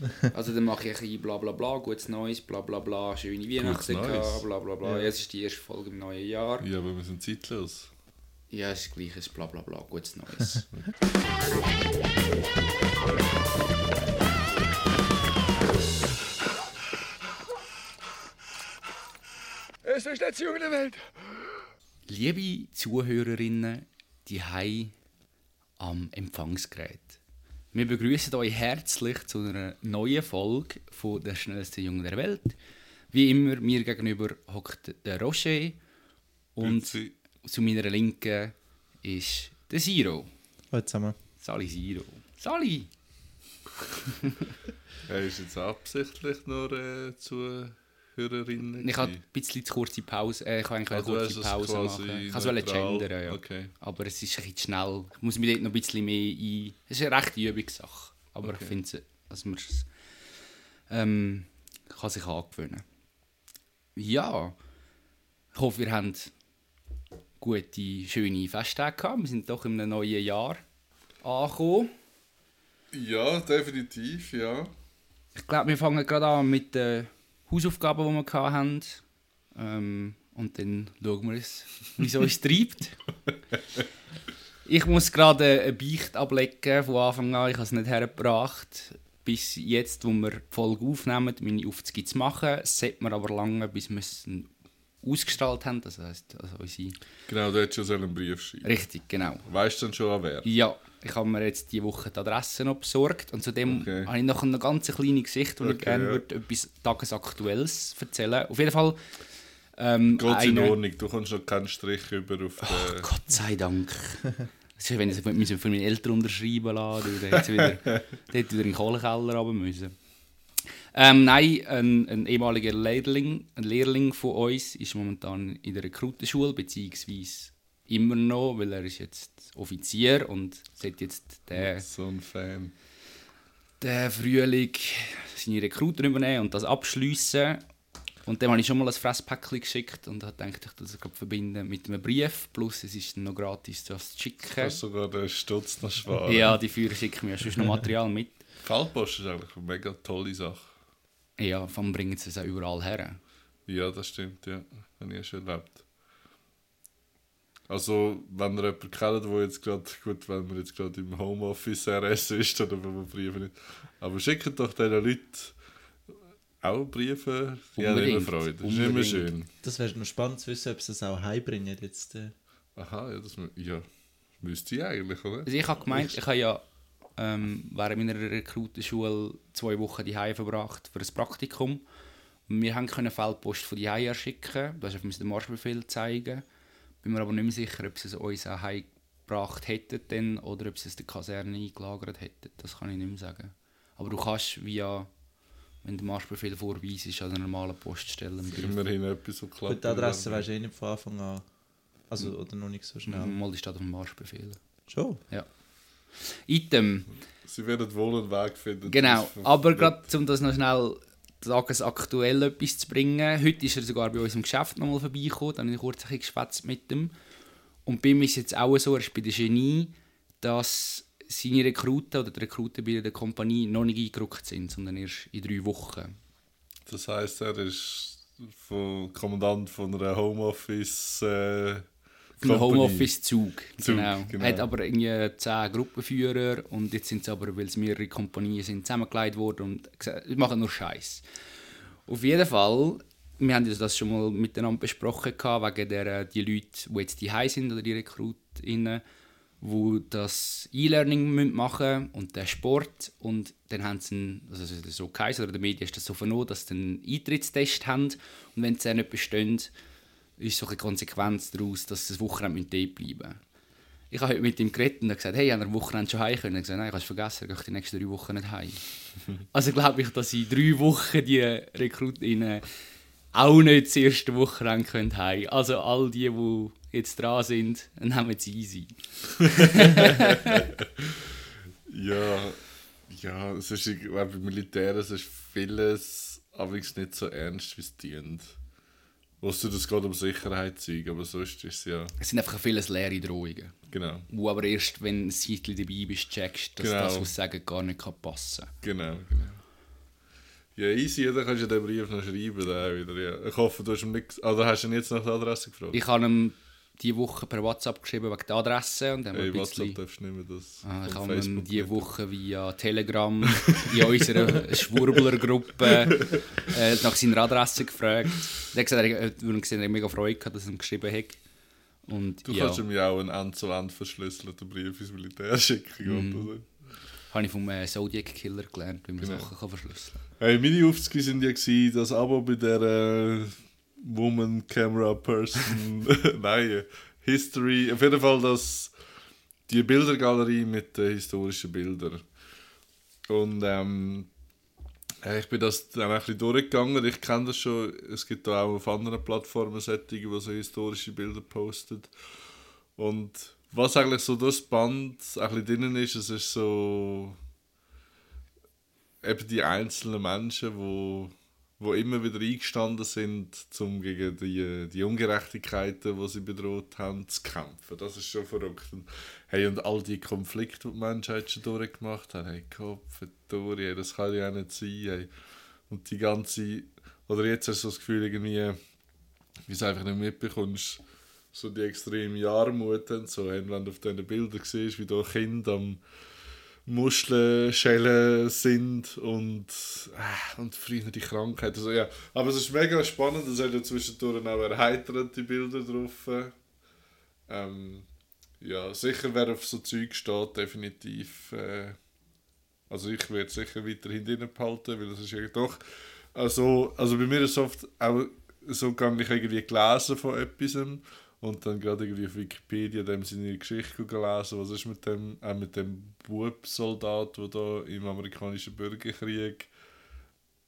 Also dann mache ich ein bisschen bla bla bla, gutes Neues, bla bla bla, schöne Weihnachten bla bla bla. Ja. Es ist die erste Folge im neuen Jahr. Ja, aber wir sind zeitlos. Ja, es ist gleich, es ist bla bla bla, gutes Neues. Es ist letzte Junge der Welt. Liebe Zuhörerinnen, die Hai am Empfangsgerät. Wir begrüßen euch herzlich zu einer neuen Folge von der schnellsten Junge der Welt. Wie immer, mir gegenüber hockt der Roger und Grüezi. zu meiner Linken ist der Siro. Hallo zusammen. Sali Siro. Sali! Er ist jetzt absichtlich nur äh, Zuhörerinnen. Ich habe gewesen? ein bisschen zu kurze Pause, äh, ich eigentlich Ah, eine du kurze es Pause machen. Ich wollte neutral. gendern, ja. Okay. Aber es ist ein bisschen schnell. Ich muss mich dort noch ein bisschen mehr ein... Es ist eine rechte Übungssache. Aber Okay. ich finde, dass man es ähm, kann sich angewöhnen Ja, ich hoffe, wir haben gute, schöne Festtage gehabt. Wir sind doch in einem neuen Jahr angekommen. Ja, definitiv, ja. Ich glaube, wir fangen gerade an mit den Hausaufgaben, die wir hatten. Ähm, und dann schauen wir es, wie es uns treibt. Ich muss gerade eine Beicht ablegen von Anfang an. Ich habe es nicht hergebracht. Bis jetzt, wo wir die Folge aufnehmen, meine Aufzüge zu machen. Es sollte mir aber lange, bis wir es ausgestrahlt haben. Das heisst, also unsere... Genau, du hättest schon so einen Brief schreiben. Richtig, genau. Weißt du dann schon, an wer? Ja, ich habe mir jetzt diese Woche die Adresse noch besorgt und zudem Okay. habe ich noch eine ganz kleine Geschichte, wo ich Okay, gerne ja. würde etwas Tagesaktuelles erzählen Auf jeden Fall... Ähm, Geht in Ordnung, du kommst noch keinen Strich über auf Oh, den... Gott sei Dank. Ist, wenn ich es müssen für meine Eltern unterschreiben lassen dann hätte wieder, dann hätte ich wieder in den Kohlekeller runter müssen. Ähm, nein, ein, ein ehemaliger Lehrling, ein Lehrling von uns ist momentan in der Rekrutenschule, beziehungsweise immer noch, weil er ist jetzt Offizier und sollte jetzt den, So ein Fan. den Frühling seine Rekruten übernehmen und das abschliessen. Und dem habe ich schon mal ein Fresspäckchen geschickt und habe gedacht, ich das verbinden mit einem Brief. Plus, es ist dann noch gratis, das zu schicken. Kannst sogar den Stutz noch sparen. Ja, die Führer schicken mir sonst noch Material mit. Feldpost ist eigentlich eine mega tolle Sache. Ja, vor allem bringen sie es auch überall her. Ja, das stimmt, ja. Habe ich schon erlebt. Also, wenn ihr jemanden kennt, der jetzt gerade, gut, wenn man jetzt gerade im Homeoffice RS ist, dann wenn man Briefe nicht. Aber schickt doch diesen Leuten auch Briefe. Die haben immer Unbedingt, Freude. Das ist unbedingt. immer schön. Das wäre noch spannend zu wissen, ob sie es auch heimbringen jetzt. Äh. Aha, ja, das ja, müsste ich eigentlich, oder? Also ich habe gemeint, ich habe ja ähm, während meiner Rekrutenschule zwei Wochen die verbracht für ein Praktikum. Und wir haben können Feldpost von die schicken. Du hast uns den Marschbefehl zeigen. Bin mir aber nicht mehr sicher, ob sie es uns auch heimgebracht hätten dann, oder ob sie es der Kaserne eingelagert hätten. Das kann ich nicht mehr sagen. Aber du kannst via, wenn der Marschbefehl vorweist, ist an einer normalen Poststelle. Immerhin etwas, so klappt. Gut, die Adresse weisst du eh nicht von Anfang an. Also, oder noch nicht so schnell. Mal ist das auf dem Marschbefehl. Schon? Ja. Item. Sie werden wohl einen Weg finden. Genau, aber gerade um das noch schnell tagesaktuell etwas zu bringen. Heute ist er sogar bei uns im Geschäft nochmal vorbeigekommen, dann habe ich kurz ein geschwätzt mit ihm. Und bei ihm ist es jetzt auch so, er ist bei der Genie, dass seine Rekruten oder die Rekruten bei der Kompanie noch nicht eingerückt sind, sondern erst in drei Wochen. Das heisst, er ist von Kommandant von einer Homeoffice. Äh, Company. Homeoffice-Zug. Zug, Genau. genau. Hat aber irgendwie zehn Gruppenführer und jetzt sind es aber, weil es mehrere Kompanien sind, zusammengelegt worden und gesagt, machen nur Scheiß. Auf jeden Fall, wir haben das schon mal miteinander besprochen, gehabt, wegen der, die Leute, die jetzt die sind oder die RekrutInnen, die das E-Learning müssen machen und den Sport und dann haben sie einen, also so geheißen, oder der Medien ist das so vernommen, dass sie einen Eintrittstest haben und wenn sie den nicht bestehen, ist so eine Konsequenz daraus, dass sie das Wochenende dort bleiben müssen. Ich habe heute mit ihm geredet und gesagt, hey, haben wir am Wochenende schon heim können? Er gesagt, nein, ich habe es vergessen, ich gehe die nächsten drei Wochen nicht heim. also glaube ich, dass in drei Wochen die Rekrutinnen auch nicht das erste Wochenende können heim. Also all die, die jetzt dran sind, nehmen sie easy. Ja, ja, es ist, ich beim Militär es ist vieles allerdings nicht so ernst, wie es dient. Ausser das geht um Sicherheit aber sonst ist es ja, Es sind einfach viele leere Drohungen. genau, Wo aber erst, wenn ein Zeitchen dabei bist, checkst, dass Genau. das, was sie sagen, gar nicht passen kann. genau, genau. Ja, easy, dann kannst du den Brief noch schreiben. Dann wieder, ja. Ich hoffe, du hast ihm nicht... Also hast du ihn jetzt nach der Adresse gefragt? Ich habe ihm diese Woche per WhatsApp geschrieben wegen der Adresse und dann haben Hey, ein WhatsApp bisschen... darfst du nicht mehr das Ah, ich habe Facebook diese. Woche via Telegram in unserer Schwurbler-Gruppe äh, nach seiner Adresse gefragt. Er hat gesagt, er hat gesehen, er hat mega Freude gehabt, dass er ihm geschrieben hat. Und Du ja, kannst ihm ja auch einen end-zu-end verschlüsselten Brief ins Militär schicken. Oder so. habe ich vom äh, Zodiac Killer gelernt, wie man Genau. Sachen kann verschlüsseln Hey, meine Aufzüge sind ja gewesen, das Abo bei der äh, Woman Camera Person, nein, History, auf jeden Fall das, die Bildergalerie mit den historischen Bildern. Und ähm, äh, ich bin das dann ein bisschen durchgegangen, ich kenne das schon, es gibt da auch auf anderen Plattformen Sättige, die so historische Bilder postet. Und was eigentlich so das Band ein bisschen drinnen ist, es ist so eben die einzelnen Menschen, wo, wo immer wieder eingestanden sind, um gegen die, die Ungerechtigkeiten, die sie bedroht haben, zu kämpfen. Das ist schon verrückt. Und, hey, und all die Konflikte, die die Menschheit schon durchgemacht hat, hey, Kopf, hey, das kann ja auch nicht sein. Hey. Und die ganze, oder jetzt hast du das Gefühl, irgendwie, wie es einfach nicht mitbekommst, so die extreme Armut und so, hey, wenn du auf diesen Bildern siehst, wie da Kinder am Muschelschellen sind und, äh, und früher die Krankheit. Also, ja. Aber es ist mega spannend, es hat ja zwischendurch auch erheiternde Bilder drauf. Ähm, ja, sicher wer auf so Zeug steht, definitiv. Äh, also ich werde sicher weiterhin drin behalten, weil das ist ja doch. Also, also bei mir ist es oft auch so gegangen, ich irgendwie gelesen von etwas und dann gerade irgendwie auf Wikipedia dem seine Geschichte gelesen, was ist mit dem, auch mit dem Bubsoldat, der da im amerikanischen Bürgerkrieg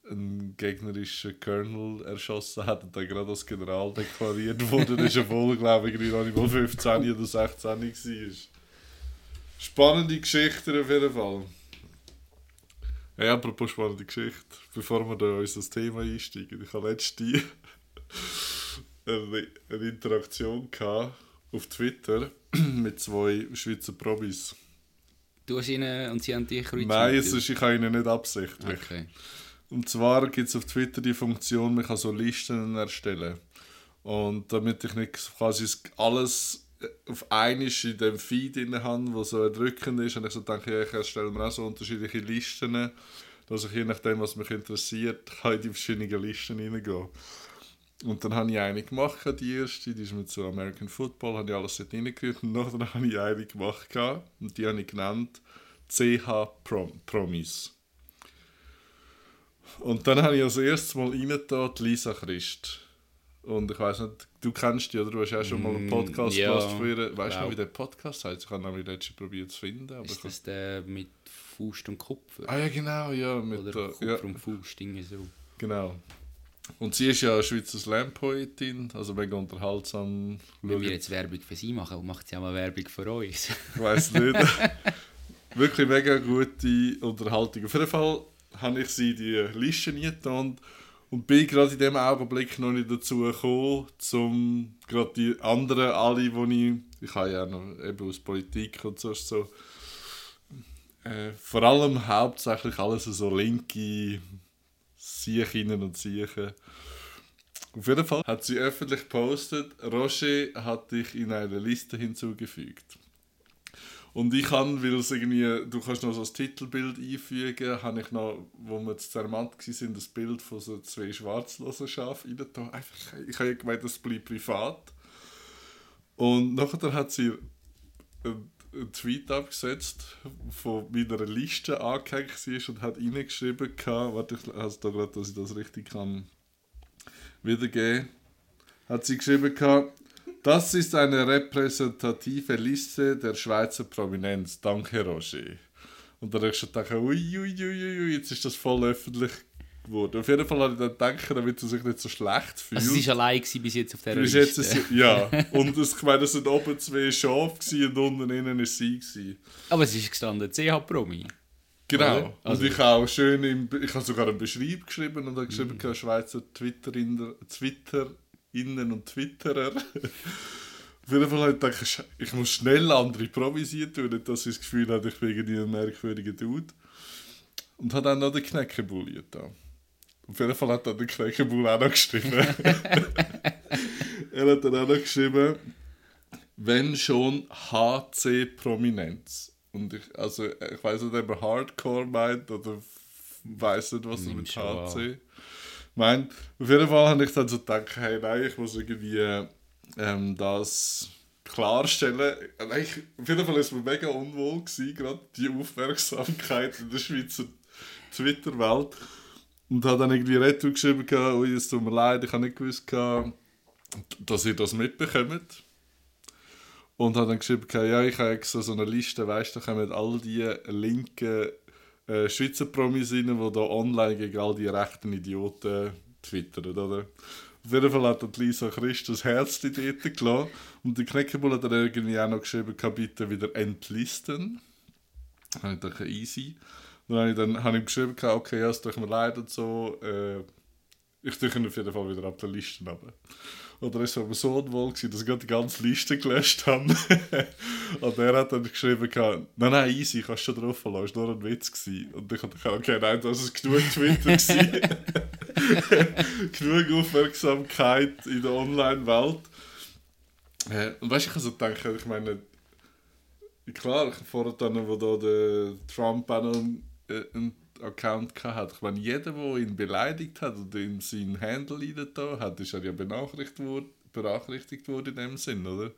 einen gegnerischen Colonel erschossen hat und dann gerade als General deklariert wurde, das ist ja wohl, glaube ich, noch nicht mal 15 oder 16 war. Spannende Geschichte auf jeden Fall. Hey, apropos spannende Geschichte, bevor wir da in unser Thema einsteigen, ich habe letzte eine, eine Interaktion gehabt auf Twitter mit zwei Schweizer Probis. Du hast ihnen und sie haben dich kreuziert? Nein, es ist, ich habe ihnen nicht absichtlich. Okay. Und zwar gibt es auf Twitter die Funktion, man kann so Listen erstellen. Und damit ich nicht quasi alles auf einmal in dem Feed drin habe, wo so erdrückend ist, und ich so denke, ja, ich erstelle mir auch so unterschiedliche Listen, dass ich je nachdem, was mich interessiert, kann in die verschiedenen Listen reingehen. Und dann habe ich eine gemacht, die erste, die ist mit so American Football, habe ich alles dort reingerührt. Und nachher habe ich eine gemacht, und die habe ich genannt CH Prom Promis. Und dann habe ich als erstes mal reingetan, Lisa Christ. Und ich weiß nicht, du kennst die, oder du hast ja schon mal einen Mm, Podcast ja. gemacht von ihr. Weißt du Wow. noch, wie der Podcast heißt? Ich habe nämlich letztens probiert zu finden. Aber Ist das der mit Faust und Kupfer? ah ja, genau, ja. Mit Oder der, Kupfer ja, und Faust, irgendwie so. genau. Und sie ist ja eine Schweizer Slam-Poetin, also mega unterhaltsam. Wenn wir jetzt Werbung für sie machen, macht sie auch mal Werbung für uns. Ich weiß nicht. Wirklich mega gute Unterhaltung. Auf jeden Fall habe ich sie die Liste getan und bin gerade in dem Augenblick noch nicht dazu gekommen, um gerade die anderen alle, die ich, ich habe ja noch eben aus Politik und so, so äh, vor allem hauptsächlich alles so linke Siechinnen und Siechen. Auf jeden Fall hat sie öffentlich gepostet, Roger hat dich in eine Liste hinzugefügt. Und ich kann, weil es irgendwie, du kannst noch so das Titelbild einfügen, habe ich noch, wo wir zu Zermatt waren, das Bild von so zwei schwarzlosen Schafen rein Einfach, ich habe gemeint, das bleibt privat. Und nachher hat sie einen, einen Tweet abgesetzt, von meiner Liste angehängt war und hat reingeschrieben, gehabt- warte, ich also da gerade, dass ich das richtig kann wiedergeben. Hat sie geschrieben, gehabt, das ist eine repräsentative Liste der Schweizer Prominenz. Danke, Roger. Und dann habe ich schon gedacht, ui, ui, ui, ui, jetzt ist das voll öffentlich geworden. Auf jeden Fall habe ich dann gedacht, damit sie sich nicht so schlecht fühlt. Also sie war allein bis jetzt auf dieser Bis jetzt Liste. ist sie, ja. Und es, ich meine, es sind oben zwei Schafe und unten innen war sie. Gewesen. Aber es ist gestanden Genau. CH-Promi. Oder? Und ich habe auch schön, im, ich habe sogar einen Beschreib geschrieben und habe geschrieben, mm. Schweizer Twitter-Innen Twitter und Twitterer. Auf jeden Fall habe ich gedacht, ich muss schnell andere provisiert tun, nicht, dass ich das Gefühl habe, ich bin irgendwie ein merkwürdiger Dude. Und habe dann noch den Knäckebully da. Auf jeden Fall hat dann der Kneckebull auch noch geschrieben. er hat dann auch noch geschrieben, wenn schon HC Prominenz. Und ich, also, ich weiß nicht, ob er Hardcore meint oder weiß nicht, was er Nimm mit HC meint. Auf jeden Fall habe ich dann so gedacht, hey, nein, ich muss irgendwie ähm, das klarstellen. Nein, ich, auf jeden Fall war es mir mega unwohl, gewesen, gerade die Aufmerksamkeit in der Schweizer Twitter-Welt. Und habe dann irgendwie Retour geschrieben, ui, es tut mir leid, ich habe nicht gewusst, dass ihr das mitbekommt. Und habe dann geschrieben, ja, ich habe extra so eine Liste, weißt du, da kommen all die linken äh, Schweizer Promis rein, die da online gegen all die rechten Idioten twittern, oder? Auf jeden Fall hat die Lisa Christus Herzli dort gelassen. Und der Kneckebull hat dann irgendwie auch noch geschrieben, bitte wieder entlisten. Dann habe ich gedacht, easy. Dann habe ich, dann, habe ich geschrieben, okay, ja, es tut mir leid und so. Äh, ich tue ihn auf jeden Fall wieder ab der Liste runter. Oder es war so unwohl, gewesen, dass ich gerade die ganze Liste gelöscht habe. und er hat dann geschrieben, nein, nein, easy, kannst schon drauf verlassen, war nur ein Witz. Gewesen. Und ich habe gedacht, okay, nein, das ist genug Twitter. genug Aufmerksamkeit in der Online-Welt. Äh, und weißt du, ich habe so gedacht, ich meine, klar, ich vorher dann, wo da der Trump auch noch einen, äh, einen Account ich meine, jeder, der ihn beleidigt hat oder ihm seinen Handle da hat, ist er ja benachrichtigt worden, benachrichtigt worden in dem Sinn, oder?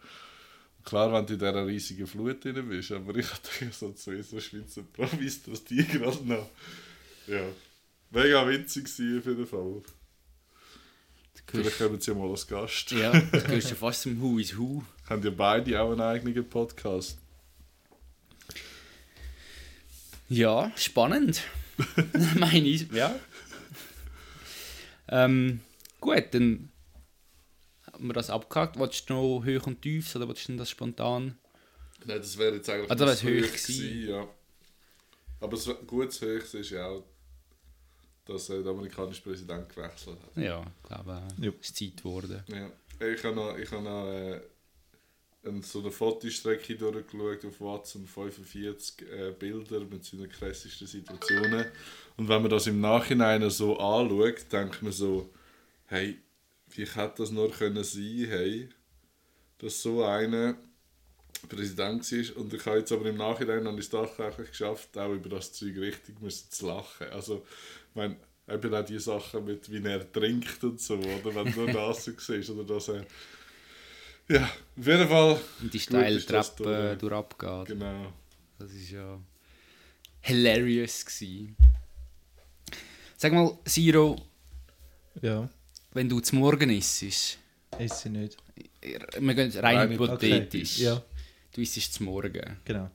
Klar, wenn du in dieser riesigen Flut drin bist, aber ich hatte so zwei so Schweizer Promis, dass die gerade noch, ja, mega witzig waren auf jeden Fall. Vielleicht kommen sie ja mal als Gast. Ja, das gehörst du fast zum Who is Who. Haben ja beide auch einen eigenen Podcast. Ja, spannend. Meine ich, ja. Ähm, gut, dann haben wir das abgehakt. Wolltest du noch hoch und tief oder wolltest du das spontan? Nein, das wäre jetzt eigentlich Ah, das hoch gewesen. ja. Aber das gutes Höchst ist ja auch, dass der amerikanische Präsident gewechselt hat. Ja, ich glaube, Ja. es ist Zeit geworden. Ja. Ich habe noch, ich habe noch äh, so eine Fotostrecke durchgeschaut auf Watson, 45 äh, Bilder mit seinen krassesten Situationen. Und wenn man das im Nachhinein so anschaut, denkt man so, hey, wie hätte das nur können sein, hey, dass so einer Präsident war. Und ich habe jetzt aber im Nachhinein ich es tatsächlich geschafft, auch über das Zeug richtig müssen zu lachen. Also, ich meine, eben auch die Sachen mit, wie er trinkt und so, oder? Wenn du das so siehst, oder dass er... Ja, auf jeden Fall... Und die steile Treppe da, ja. durch abgeht. Genau. Das ist ja hilarious gewesen. Sag mal, Siro, Ja, wenn du zum Morgen isst, ist sie nicht. wir gehen rein Rein hypothetisch. Ja, Du isst zum Morgen genau.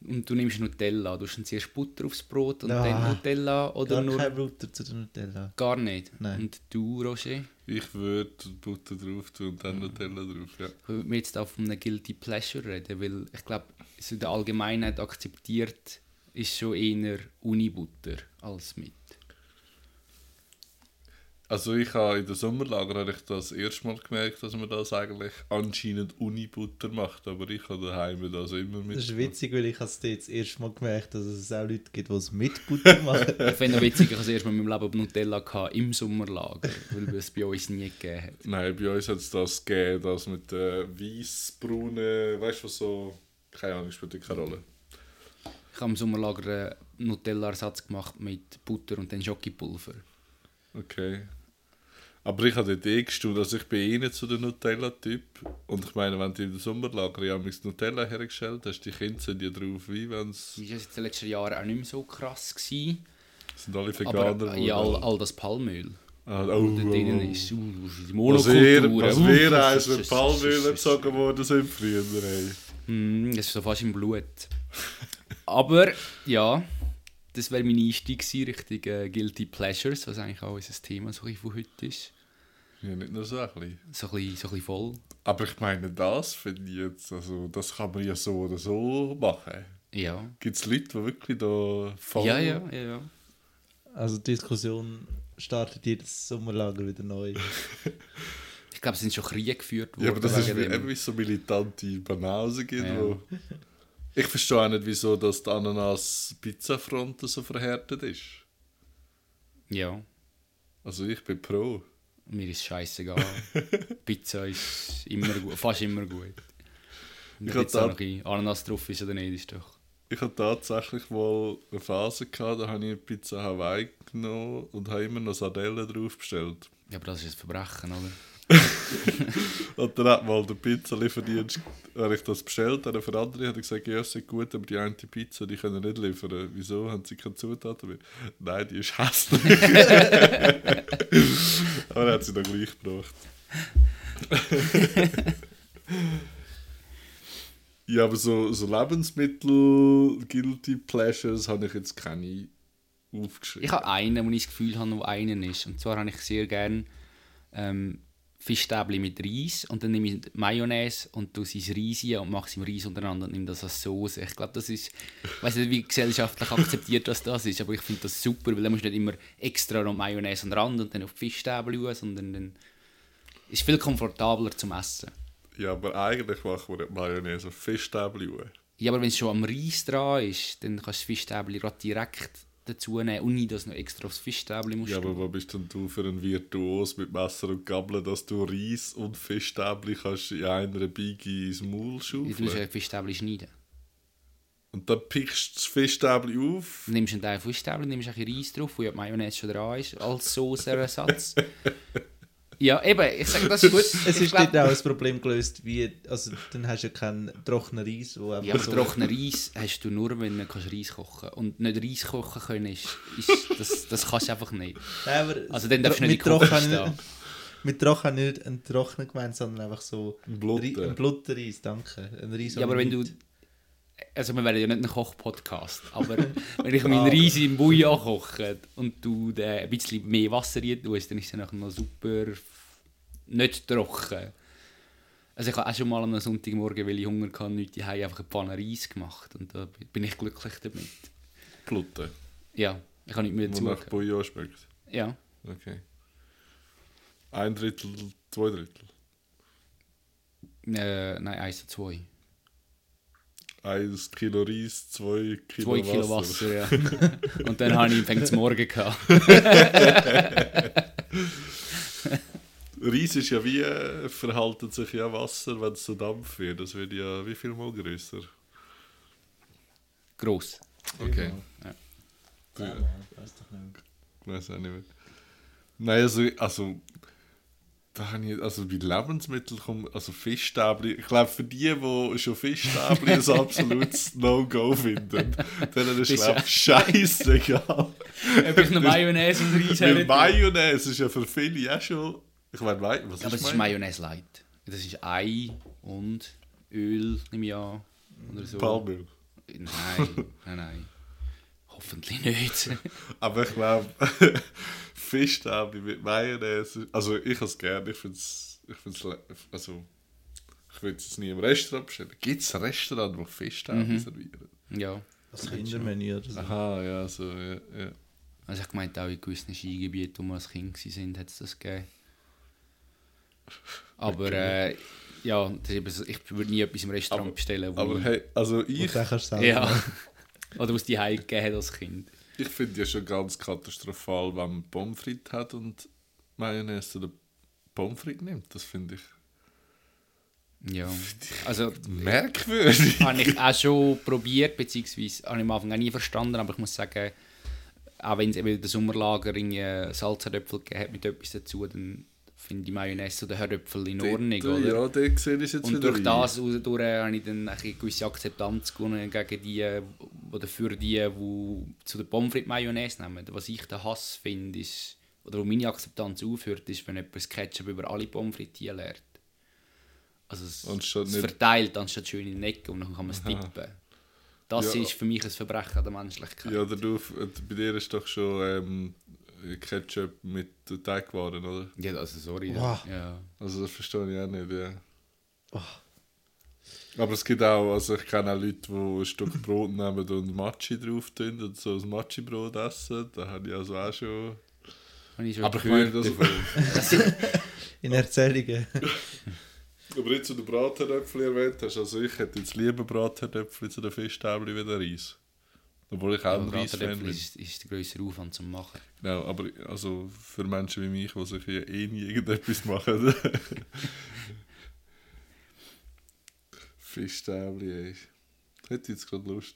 Und du nimmst Nutella. Du hast zuerst Butter aufs Brot und Ah, dann Nutella oder Gar nur kein Butter zu der Nutella. gar nicht. Nein. Und du, Roger, Ich würde Butter drauf tun und dann Nutella drauf, ja. ich würde mir jetzt auch von einem Guilty Pleasure reden, weil ich glaube, so in der Allgemeinheit akzeptiert ist schon eher Unibutter als mit. Also ich habe in der Sommerlager habe ich das erste Mal gemerkt, dass man das eigentlich anscheinend Unibutter macht, aber ich habe daheim das immer mit. Das ist witzig, weil ich es jetzt erst mal gemerkt dass es auch Leute gibt, die es mit Butter machen. Ich finde es witzig, ich habe erst mal in meinem Leben Nutella gehabt, im Sommerlager, weil es bei uns nie gegeben hat. Nein, bei uns hat es das gegeben, das mit äh, weiß-braunen, weißt du was so, keine Ahnung, spielt keine Rolle. Ich habe im Sommerlager einen Nutella-Ersatz gemacht mit Butter und dann Schokipulver. Okay. Aber ich habe die Idee gestanden, dass ich bin eh nicht so der Nutella-Typ. Und ich meine, wenn du im Sommerlager ja mit Nutella hergestellt hast, die Kinder sind ja drauf, wie wenn es Das war jetzt in den letzten Jahren auch nicht mehr so krass. Gewesen, sind alle Veganer. aber ja, all, all das Palmöl, ah, das oh, oh, oh. ist, uh, die Monokultur. was uh, wär das eins, wenn Palmöl entzogen worden sind früher, ey. Mm, Das ist so fast im Blut. aber ja, das wäre mein Einstieg gewesen, Richtung äh, Guilty Pleasures, was eigentlich auch unser Thema so von heute ist. Ja, nicht nur so ein bisschen. So ein bisschen, so ein bisschen voll. Aber ich meine, das finde ich jetzt, also das kann man ja so oder so machen. Ja. Gibt es Leute, die wirklich da voll... Ja, ja, ja, ja. Also die Diskussion startet jedes Sommerlager wieder neu. Ich glaube, es sind schon Kriege geführt worden. Ja, aber das ist eben wie so militante Banausen gibt, Ja. wo... Ich verstehe auch nicht, wieso dass die Ananas-Pizza-Front so verhärtet ist. Ja. Also ich bin pro. Mir ist scheißegal. Pizza ist immer gut, fast immer gut. Ich jetzt auch noch ein Ananas drauf ist oder nicht, ist doch... Ich hatte tatsächlich mal eine Phase, gehabt, da habe ich eine Pizza Hawaii genommen und habe immer noch Sardellen drauf bestellt. Ja, aber das ist ein Verbrechen, oder? Und dann hat mal der Pizzalieferdienst, wenn ich das bestellt habe, für andere, hat er gesagt, ja, ist gut, aber die eine Pizza, die können nicht liefern. Wieso? Haben sie keine Zutaten mehr? Nein, die ist hässlich. aber er hat sie dann gleich gebracht. ja, aber so, so Lebensmittel, Guilty Pleasures, habe ich jetzt keine aufgeschrieben. Ich habe einen, wo ich das Gefühl habe, wo einen ist. Und zwar habe ich sehr gerne ähm, Fischstäbli mit Reis und dann nehme ich Mayonnaise und tue sein Reis rein und mache es im Reis untereinander und nehme das als Soße. Ich glaube, das ist, ich weiß nicht, wie gesellschaftlich akzeptiert das, das ist, aber ich finde das super, weil dann musst du nicht immer extra noch Mayonnaise an den Rand und dann auf die Fischstäbli raus, sondern dann ist viel komfortabler zum Essen. Ja, aber eigentlich machen wir nicht Mayonnaise auf Fischstäbchen. Ja, aber wenn es schon am Reis dran ist, dann kannst du das Fischstäbli direkt dazu nehmen und nicht, dass du noch extra aufs Fischstäbli musst. Ja, aber was bist denn du für ein Virtuos mit Messer und Gabel, dass du Reis und Fischstäbli kannst in einer Biege ins Maul Du musst schaufeln? ja Fischstäbli schneiden. Und dann pickst du das Fischstäbli auf. Nimmst einen Teil Fischstäbli, nimmst ein bisschen Reis drauf, wo ja die Mayonnaise schon dran ist, als Soßenersatz. ja, eben, ich sage, das ist gut. Es ist glaub- nicht auch das Problem gelöst, wie, also dann hast du ja keinen trockenen Reis, wo einfach Ja, aber so... trockenen Reis hast du nur, wenn du kannst Reis kochen kannst. Und nicht Reis kochen können, ist, ist, das, das kannst du einfach nicht. Nein, aber Also dann darfst du mit nicht trocken-. Mit trocken nicht einen trockenen gemeint, sondern einfach so Ein ein Blutterreis, danke. Ein Reis Ja, aber wenn du... Also wir werden ja nicht ein Koch-Podcast, aber wenn ich meinen Reis im Bouillon koche und du ein bisschen mehr Wasser rein tust, dann ist er nachher noch super nicht trocken. Also ich habe auch schon mal am Sonntagmorgen, weil ich Hunger hatte, nichts die einfach eine Pfanne Reis gemacht und da bin ich glücklich damit. Bluten. Ja, ich habe nicht mehr Wo nach dazu. Bouillon schmeckt. Ja, Okay. Ein Drittel, zwei Drittel. äh, nein, eins zu zwei. Eins Kilo Reis, zwei Kilo Zwei Kilo Wasser. Wasser, ja. und dann habe ich fängt morgen gehabt. Reis ist ja wie, äh, verhaltet sich ja Wasser, wenn es so Dampf wird. Das wird ja wie viel mal größer. Gross. Okay. Ja. Ja, nicht. Ich weiß auch nicht mehr. Nein, also, also da habe ich, also bei Lebensmitteln kommt, also Fischstäbli, ich glaube für die, die schon Fischstäbli ein absolutes No-Go finden, denen ist ist ich scheißegal. Ob ich noch Mayonnaise und Reis hätte. Mayonnaise ist ja für viele auch schon, ich meine, was Aber es ist ist Mayonnaise? Mayonnaise light. Das ist Ei und Öl, nehme ich an. Oder so. Palmöl. Nein, nein, nein. Hoffentlich nicht. Aber ich glaube, Fischstäbli mit Mayonnaise, also ich es gerne, ich finde es, ich find's, also ich würde es nie im Restaurant bestellen. Gibt es ein Restaurant, wo Fischstäbli Mhm. servieren? ja. Das Kindermenü oder so. Aha, ja, so, ja, ja. Also ich meinte auch in gewissen Skigebieten, wo wir als Kind waren, hat es das gegeben. Aber äh, ja, ich würde nie etwas im Restaurant Aber- bestellen, wo Aber hey, also ich, Und dann kannst du selber ja. Oder was die gegeben hat als Kind. Ich finde ja schon ganz katastrophal, wenn man Pommes frites hat und Mayonnaise oder Pommes frites nimmt. Das finde ich Ja. Also merkwürdig. habe ich auch schon probiert, beziehungsweise habe ich am Anfang auch nie verstanden, aber ich muss sagen, auch wenn es eben in der Sommerlager irgendwie Salzerdöpfel gegeben hat mit etwas dazu, dann finde ich Mayonnaise oder Herdöpfel in Ordnung, Dort, oder? Ja, der sehe ich jetzt Und durch das durch habe ich dann eine gewisse Akzeptanz gewonnen gegen die, oder für die, die zu der Pommes frites Mayonnaise nehmen. Was ich den Hass finde, ist, oder wo meine Akzeptanz aufhört, ist, wenn jemand das Ketchup über alle Pommes frites leert. Also es, Anstatt es verteilt, anstatt schön in den Ecken und dann kann man es tippen. Das Ja. ist für mich ein Verbrechen an der Menschlichkeit. Ja, der du, bei dir ist doch schon ähm, Ketchup mit Teigwaren, oder? Ja, also sorry. Wow. Ja. Also das verstehe ich auch nicht, ja. Oh. Aber es gibt auch, also ich kenne auch Leute, die ein Stück Brot nehmen und Matschi drauf tun und so ein Matschi-Brot essen. Da habe ich also auch schon... Ich schon Aber ich meine, das... In Erzählungen. Aber jetzt, wo du Bratherdöpfel erwähnt hast, also ich hätte jetzt lieber Bratherdöpfel zu den Fischstäbli wie den Reis. Obwohl ich auch ein Reis-Fan bin. ist, ist der grössere Aufwand zum Machen. Genau, aber also für Menschen wie mich, die sich ja eh nie irgendetwas machen. Fischstäbli, ey. Hätte jetzt gerade Lust.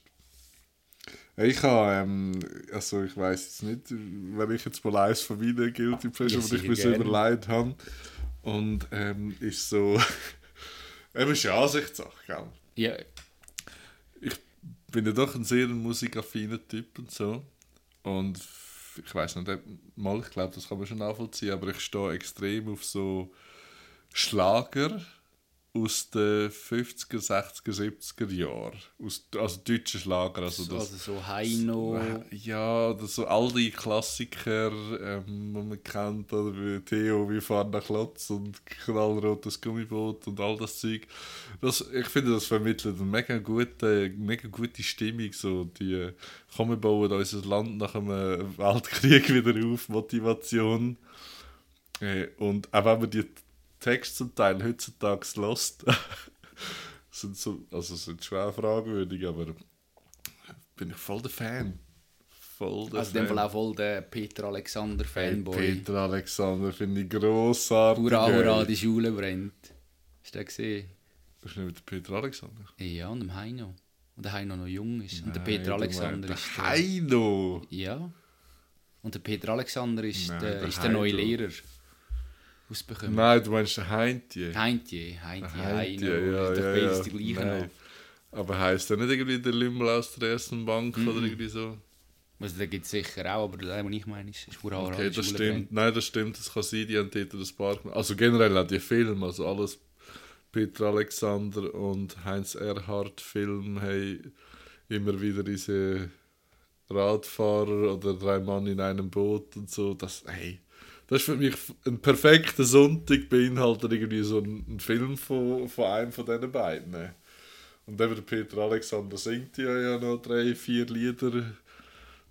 Ich habe, ähm, also ich weiß jetzt nicht, wenn ich jetzt mal eins von meinen Guilty Pleasure, Ja, ich mir so überlegt habe. Und ähm, ist so, eben ist ja Ansichtssache, gell? Ja, bin ja doch ein sehr musikaffiner Typ und so. Und ich weiß nicht, mal, ich glaube, das kann man schon nachvollziehen, aber ich stehe extrem auf so Schlager aus den 50er, 60er, 70er Jahren. Aus, also deutsche Schlager. Also also, das, so Heino. ja, das so all die Klassiker, ähm, die man kennt, oder wie Theo, wie Fahren nach Klotz und Knallrotes Gummiboot und all das Zeug. Das, ich finde, das vermittelt eine mega gute, mega gute Stimmung, so die äh, «Komm, wir bauen unser Land nach einem Weltkrieg wieder auf», Motivation. Äh, und auch wenn man die Texte zum Teil heutzutage lost, sind so, also sind schwer fragwürdig, aber bin ich voll der Fan. Voll der Also in dem Fall auch voll der Peter Alexander Hey, Fanboy. Peter Alexander finde ich grossartig. Hurra, hurra, die Schule brennt. Hast du den gesehen? Bist du nicht mit Peter Alexander? Ja, und dem Heino. Und der Heino noch jung ist. und der Nein, Peter Alexander meinst ist der der... Heino! Ja. Und der Peter Alexander ist, Nein, der, der ist der neue. Lehrer. Ausbekommen. Nein, du meinst Heintje. Heintje, Heintje, Heintje, ja, ja, ja. Nein. Namen. Aber heisst der nicht irgendwie der Lümmel aus der ersten Bank Mhm. oder irgendwie so? Also, den gibt es sicher auch, aber der, den ich meine, ist, ist Hurra, Okay, das stimmt. Nein, das stimmt, das kann sein, die haben dort das Park. Also generell auch die Filme, also alles Peter Alexander und Heinz Erhardt Film haben immer wieder diese Radfahrer oder drei Mann in einem Boot und so. Das, hey, das ist für mich ein perfekter Sonntag, beinhaltet irgendwie so ein, ein Film von, von einem von diesen beiden. Und eben der Peter Alexander singt ja, ja noch drei, vier Lieder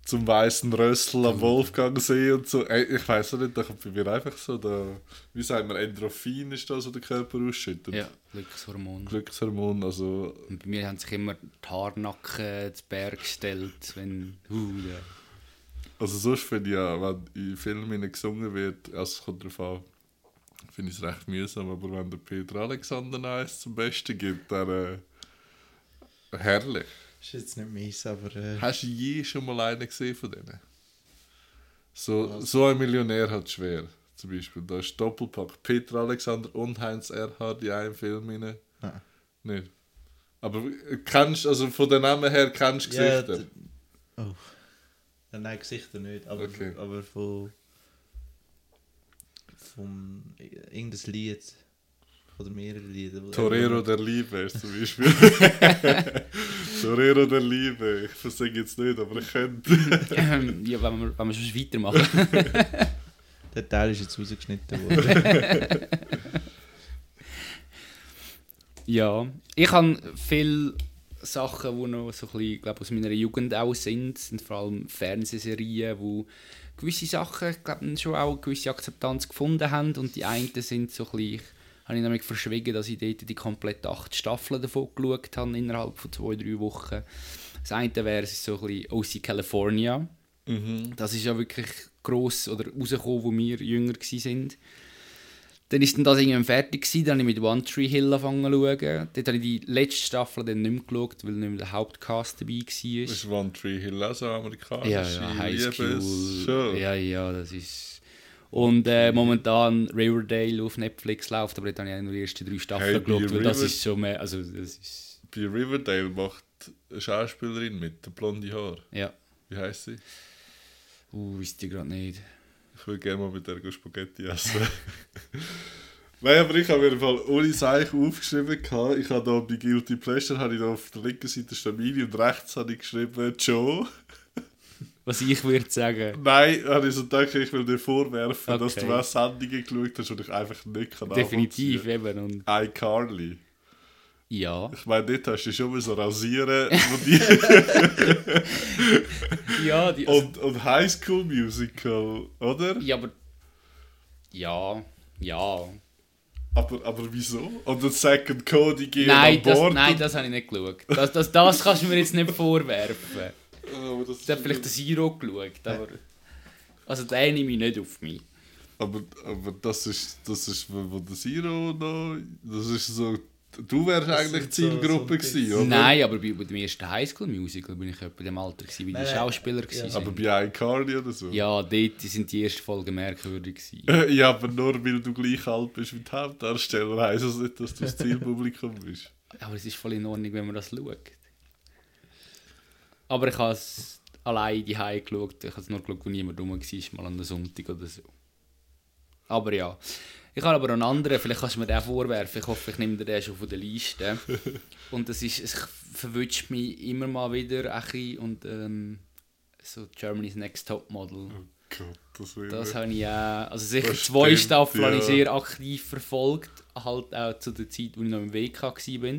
zum weißen Rössel am Wolfgangsee und so. Ich weiß nicht, da kommt bei mir einfach so, da, wie sagt man, Endorphin ist da so der Körper ausschüttet. Ja, Glückshormon. Glückshormon, also Und bei mir haben sich immer die Haarnacken zu Berg gestellt, wenn... Uh, ja. Also sonst finde ich ja, wenn in Filmen gesungen wird, also es kommt darauf an, finde ich es recht mühsam, aber wenn der Peter Alexander eins zum Besten gibt, dann äh, herrlich. Ist jetzt nicht meins, aber äh, Hast du je schon mal einen gesehen von denen? So, so ein Millionär hat es schwer, zum Beispiel. Da ist Doppelpack, Peter Alexander und Heinz Erhard in einem Film rein. Nein. Nicht. Aber äh, kennst, also von den Namen her kennst du Ja, Gesichter? Oh. Nein, Gesichter nicht, aber, Okay. aber von. vom. irgendein Lied. Oder mehrere Lieder. Torero der Liebe ist zum Beispiel. Torero der Liebe. Ich versinge jetzt nicht, aber ich könnte. Ähm, ja, wenn wir, wenn wir schon weitermachen. Der Teil ist jetzt rausgeschnitten worden. ja, ich habe viele Sachen, die noch so ein bisschen, glaub, aus meiner Jugend auch sind. Sind vor allem Fernsehserien, wo gewisse Sachen, glaub, schon auch eine gewisse Akzeptanz gefunden haben. Und die einen sind so ein bisschen, habe ich nämlich verschwiegen, dass ich dort die komplett acht Staffeln davon geschaut habe, innerhalb von zwei, drei Wochen. Das eine wäre so ein bisschen OC California. Das ist ja wirklich gross oder rausgekommen, wo wir jünger waren. Dann ist dann das irgendwann fertig gewesen, dann habe ich mit One Tree Hill angefangen zu schauen. Dort habe ich die letzte Staffel dann nicht mehr geschaut, weil nicht mehr der Hauptcast dabei war. Ist One Tree Hill auch so amerikanisch? Ja, ja, High School. Ja, ja, das ist... Und äh, momentan Riverdale auf Netflix läuft, aber dort habe ich auch nur die ersten drei Staffeln Hey, geschaut, weil das ist schon mehr... Also, das ist... Bei Riverdale macht eine Schauspielerin mit, blonde Haar. Ja. Wie heisst sie? Uh, wisst ihr gerade nicht. Ich würde gerne mal mit der Spaghetti essen. Nein, aber ich habe mir Fall ohne Seich aufgeschrieben. gehabt. Ich habe da bei Guilty Pleasure habe ich da auf der linken Seite Stabili und rechts habe ich geschrieben Joe. Was ich würde sagen... Nein, habe ich so gedacht, ich will dir vorwerfen, dass Okay. du auch Sendungen geschaut hast und ich einfach nicht kann Definitiv, eben. Und iCarly. Ja. Ich meine, dort hast du schon mal so rasieren die, Ja, die, und, und High School Musical, oder? ja, aber... Ja, ja. Aber, aber wieso? Und der Second Cody gehen Nein an das, Bord nein, und- das habe ich nicht geschaut. Das, das, das kannst du mir jetzt nicht vorwerfen. Aber das Ich habe vielleicht den Zero geschaut, aber... Also den nehme ich nicht auf mich. Aber, aber das ist, das ist, wo der Zero noch, das ist so, du wärst Das eigentlich Zielgruppe so gewesen, oder? Nein, aber bei, bei dem ersten Highschool-Musical bin ich etwa in dem Alter gewesen, wie die. Schauspieler Ja. gewesen Aber bei iCarly oder so? Ja, dort sind die ersten Folgen merkwürdig gewesen. Ja, aber nur weil du gleich alt bist wie die Hauptdarsteller, heisst das nicht, dass du das Zielpublikum bist. Aber es ist voll in Ordnung, wenn man das schaut. Aber ich habe es allein die geschaut. Ich habe es nur geschaut, wo niemand rum war, mal an einem Sonntag oder so. Aber ja. Ich habe aber einen anderen, vielleicht kannst du mir den vorwerfen. Ich hoffe, ich nehme dir den schon von der Liste. Und das ist, es verwünscht mich immer mal wieder ein bisschen. Und ähm, so Germany's Next Top Model. Gott, das will Das habe ich auch. Also sicher Das zwei stimmt, Staffeln habe ich ja. sehr aktiv verfolgt. Halt auch zu der Zeit, wo ich noch im WK war.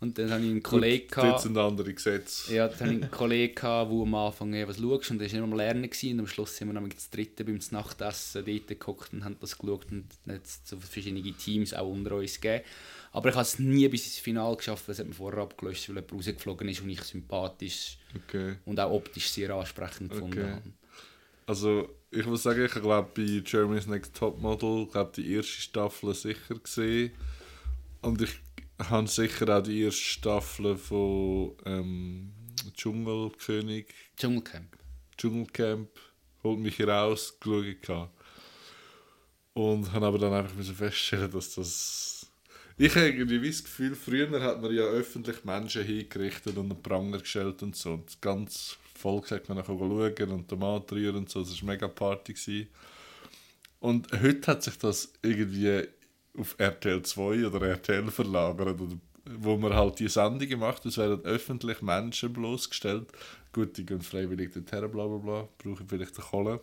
Und dann habe ich einen Kollegen Gut, Dort sind andere Gesetze. Ja, dann ich einen Kollegen, der am Anfang hey, was schaust und der war nicht am Lernen. Gewesen. Und am Schluss sind wir nämlich das dritte beim Nachtessen dort geguckt und haben das geschaut und dann hat es so verschiedene Teams auch unter uns gegeben. Aber ich habe es nie bis ins Finale geschafft, weil es hat mir vorher abgelöst, weil jemand rausgeflogen ist und ich sympathisch Okay. und auch optisch sehr ansprechend gefunden Okay. habe. Also, ich muss sagen, ich glaube bei Germany's Next Topmodel, glaube die erste Staffel sicher gesehen. Und ich habe sicher auch die erste Staffel von ähm, Dschungelkönig, Dschungelcamp. Dschungelcamp, holt mich hier raus, geschaut. Und habe aber dann einfach müssen feststellen, dass das. Ich habe irgendwie das Gefühl, früher hat man ja öffentlich Menschen hingerichtet und einen Pranger gestellt und so. Und das ganze Volk hat man nachher schauen und Tomaten rühren und so. Das war mega Party. Gewesen. Und heute hat sich das irgendwie auf RTL 2 oder RTL verlagert. Oder wo man halt die Sendungen macht, es werden öffentlich Menschen bloßgestellt. Gut, die gehen freiwillig dorthin, bla bla bla, brauchen vielleicht eine Kohle.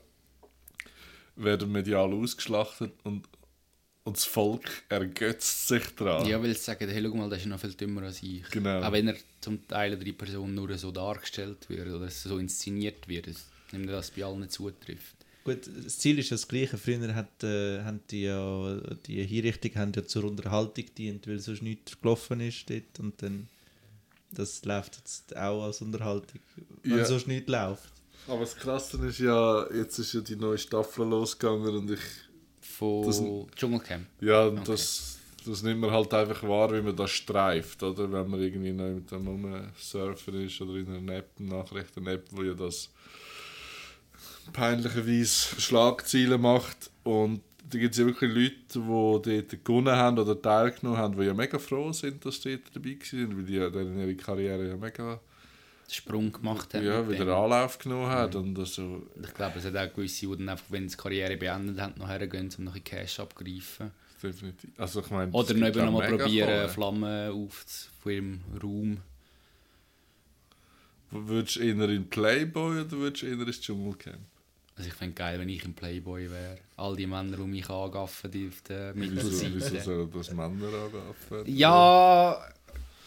Werden medial ausgeschlachtet und, und das Volk ergötzt sich daran. Ja, weil sie sagen, hey, schau mal, der ist noch viel dümmer als ich. Genau. Auch wenn er zum Teil drei Personen nur so dargestellt wird oder so inszeniert wird, dass das bei allen zutrifft. Gut, das Ziel ist ja das gleiche. Früher hat, äh, haben die ja, die Hinrichtung haben ja zur Unterhaltung gedient, weil sonst nichts gelaufen ist dort und dann das läuft jetzt auch als Unterhaltung, wenn Ja. sonst nichts läuft. Aber das Krasse ist ja, jetzt ist ja die neue Staffel losgegangen und ich Von Das- Dschungelcamp. Ja, und Okay. das, das nimmt man halt einfach wahr, wie man das streift, oder? Wenn man irgendwie noch mit dem Rumsurfer ist oder in einer App, Nachrichten-App, wo ja das peinlicherweise Schlagziele macht. Und da gibt es ja wirklich Leute, die dort gewonnen haben oder teilgenommen haben, die ja mega froh sind, dass sie dort dabei waren, weil die ja dann ihre Karriere ja mega Sprung gemacht haben. ja, wieder. Anlauf genommen hat. Und also, Ich glaube, es hat auch gewisse, die dann einfach, wenn sie die Karriere beendet haben, noch hergehen, um noch ein Cash abgreifen. definitiv. Also ich meine, Oder noch eben auch noch mal mega probieren. Flammen auf von ihrem Raum. Würdest du eher in Playboy oder würdest du eher ins Dschungelcamp? Also ich fände geil, wenn ich ein Playboy wäre. All die Männer, die mich angaffen, die auf der Wieso, wieso Mittelseite. sollen das Männer angaffen? Ja,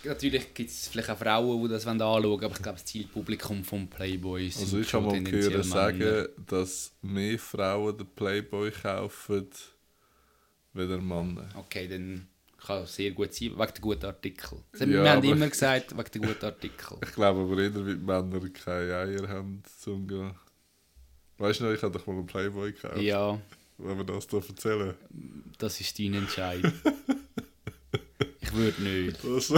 natürlich gibt es vielleicht auch Frauen, die das anschauen wollen, aber ich glaube, das Zielpublikum vom Playboy sind Also ich schon habe mal gehört sagen, dass mehr Frauen den Playboy kaufen, weder Männer. Okay, dann kann es sehr gut sein, wegen der guten Artikel. Ja, wir haben immer gesagt, wegen der guten Artikel. Ich glaube aber eher, weil die Männer keine Eier haben zum gehen. Weißt du noch, ich habe doch mal einen Playboy gekauft. Ja, Wenn wir das hier erzählen. das ist dein Entscheid. ich würde nicht. Das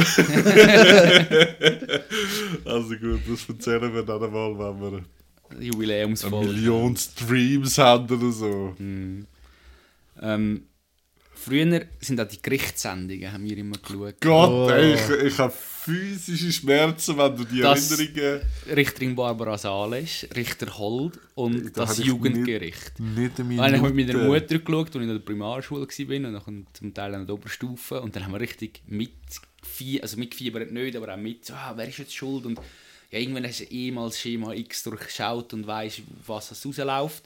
also gut, das erzählen wir dann einmal, wenn wir eine Jubiläumsfolge. Million Streams haben oder so. Mhm. Ähm, früher sind auch die Gerichtssendungen, haben wir immer geschaut. Gott, Oh. ey, ich, ich habe physische Schmerzen, wenn du die Das- Erinnerungen... Richterin Barbara Sales, Richter Holt und Da das ich Jugendgericht. Nicht eine Dann habe ich mit meiner. Mutter geschaut, als ich in der Primarschule war und dann zum Teil an der Oberstufe. Und dann haben wir richtig mitgefiebert, also mitgefiebert nicht, aber auch mit, so, ah, wer ist jetzt schuld? Und ja, irgendwann hast du eh mal das Schema X durchschaut und weißt, was es rausläuft.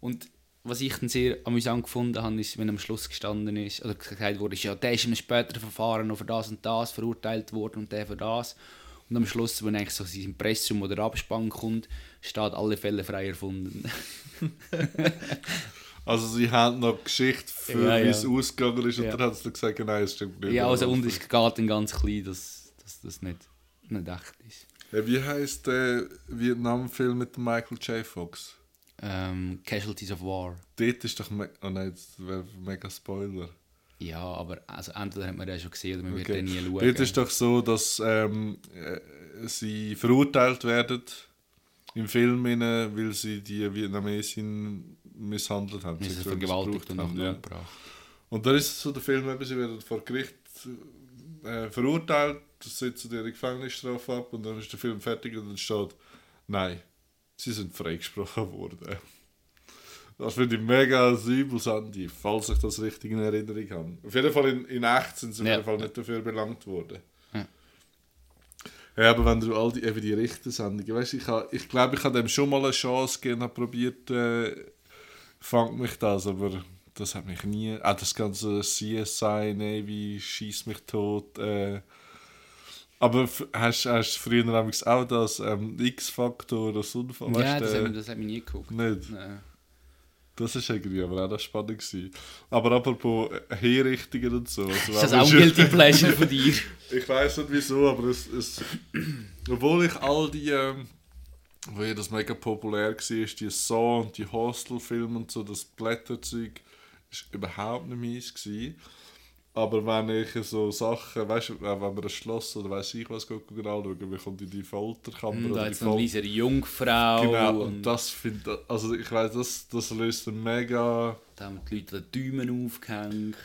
Und was ich dann sehr amüsant gefunden habe, ist, wenn am Schluss gestanden ist, oder gesagt wurde, ist, ja, der ist in einem späteren Verfahren noch für das und das verurteilt worden und der für das. Und am Schluss, wenn eigentlich so sein Impressum oder Abspann kommt, steht alle Fälle frei erfunden. Also sie haben noch Geschichte für Ja, wie es ausgegangen ist und Ja. dann haben sie gesagt, nein, es stimmt nicht. Ja, also und es geht dann ganz klein, dass, dass das nicht, nicht echt ist. Wie heißt der Vietnam-Film mit Michael J. Fox? Ähm, Casualties of War. Dort ist doch. Oh nein, das wäre mega Spoiler. Ja, aber also entweder hat man den schon gesehen oder man wird Okay. den nie schauen. Dort ist doch so, dass ähm, äh, sie verurteilt werden im Film, innen, weil sie die Vietnamesin misshandelt haben. Sie sind vergewaltigt und haben, ja. umgebracht. Und da ist so der Film, eben, sie werden vor Gericht äh, verurteilt, sitzen ihre Gefängnisstrafe ab und dann ist der Film fertig und dann steht, nein, sie sind freigesprochen worden. Das finde ich mega übel, Sandy, falls ich das richtig in Erinnerung habe. Auf jeden Fall in, in echt sind sie auf Ja. jeden Fall nicht dafür belangt worden. Ja. Ja, aber wenn du all die, eben die Richtersendungen, weißt du, ich, ha- ich glaube, ich habe dem schon mal eine Chance gegeben, habe probiert, äh, fangt mich das, aber das hat mich nie, auch das ganze CSI, Navy, schieß mich tot, äh, aber hast du früher nämlich auch das ähm, X-Faktor, das Unfall, Ja, das, äh, mich- das hat mich nie geguckt. nicht? Nein. Das ist irgendwie aber auch noch spannend gewesen. Aber apropos äh, Hinrichtungen und so. Also Ist das auch ein wir- Guilty Pleasure von dir? Ich weiß nicht wieso, aber es, es obwohl ich all die, ähm, wo ja das mega populär war, die Saw und die Hostel-Filme und so, das Blätterzeug, ist überhaupt nicht meins gewesen. Aber wenn ich so Sachen, weißt du, wenn man ein Schloss oder weiß ich was anschauen, wie kommt in die Folterkammer Und oder da Folter... Lisa die Jungfrau. Genau, und das finde also ich weiß das, das löst mega... da haben die Leute den Daumen aufgehängt.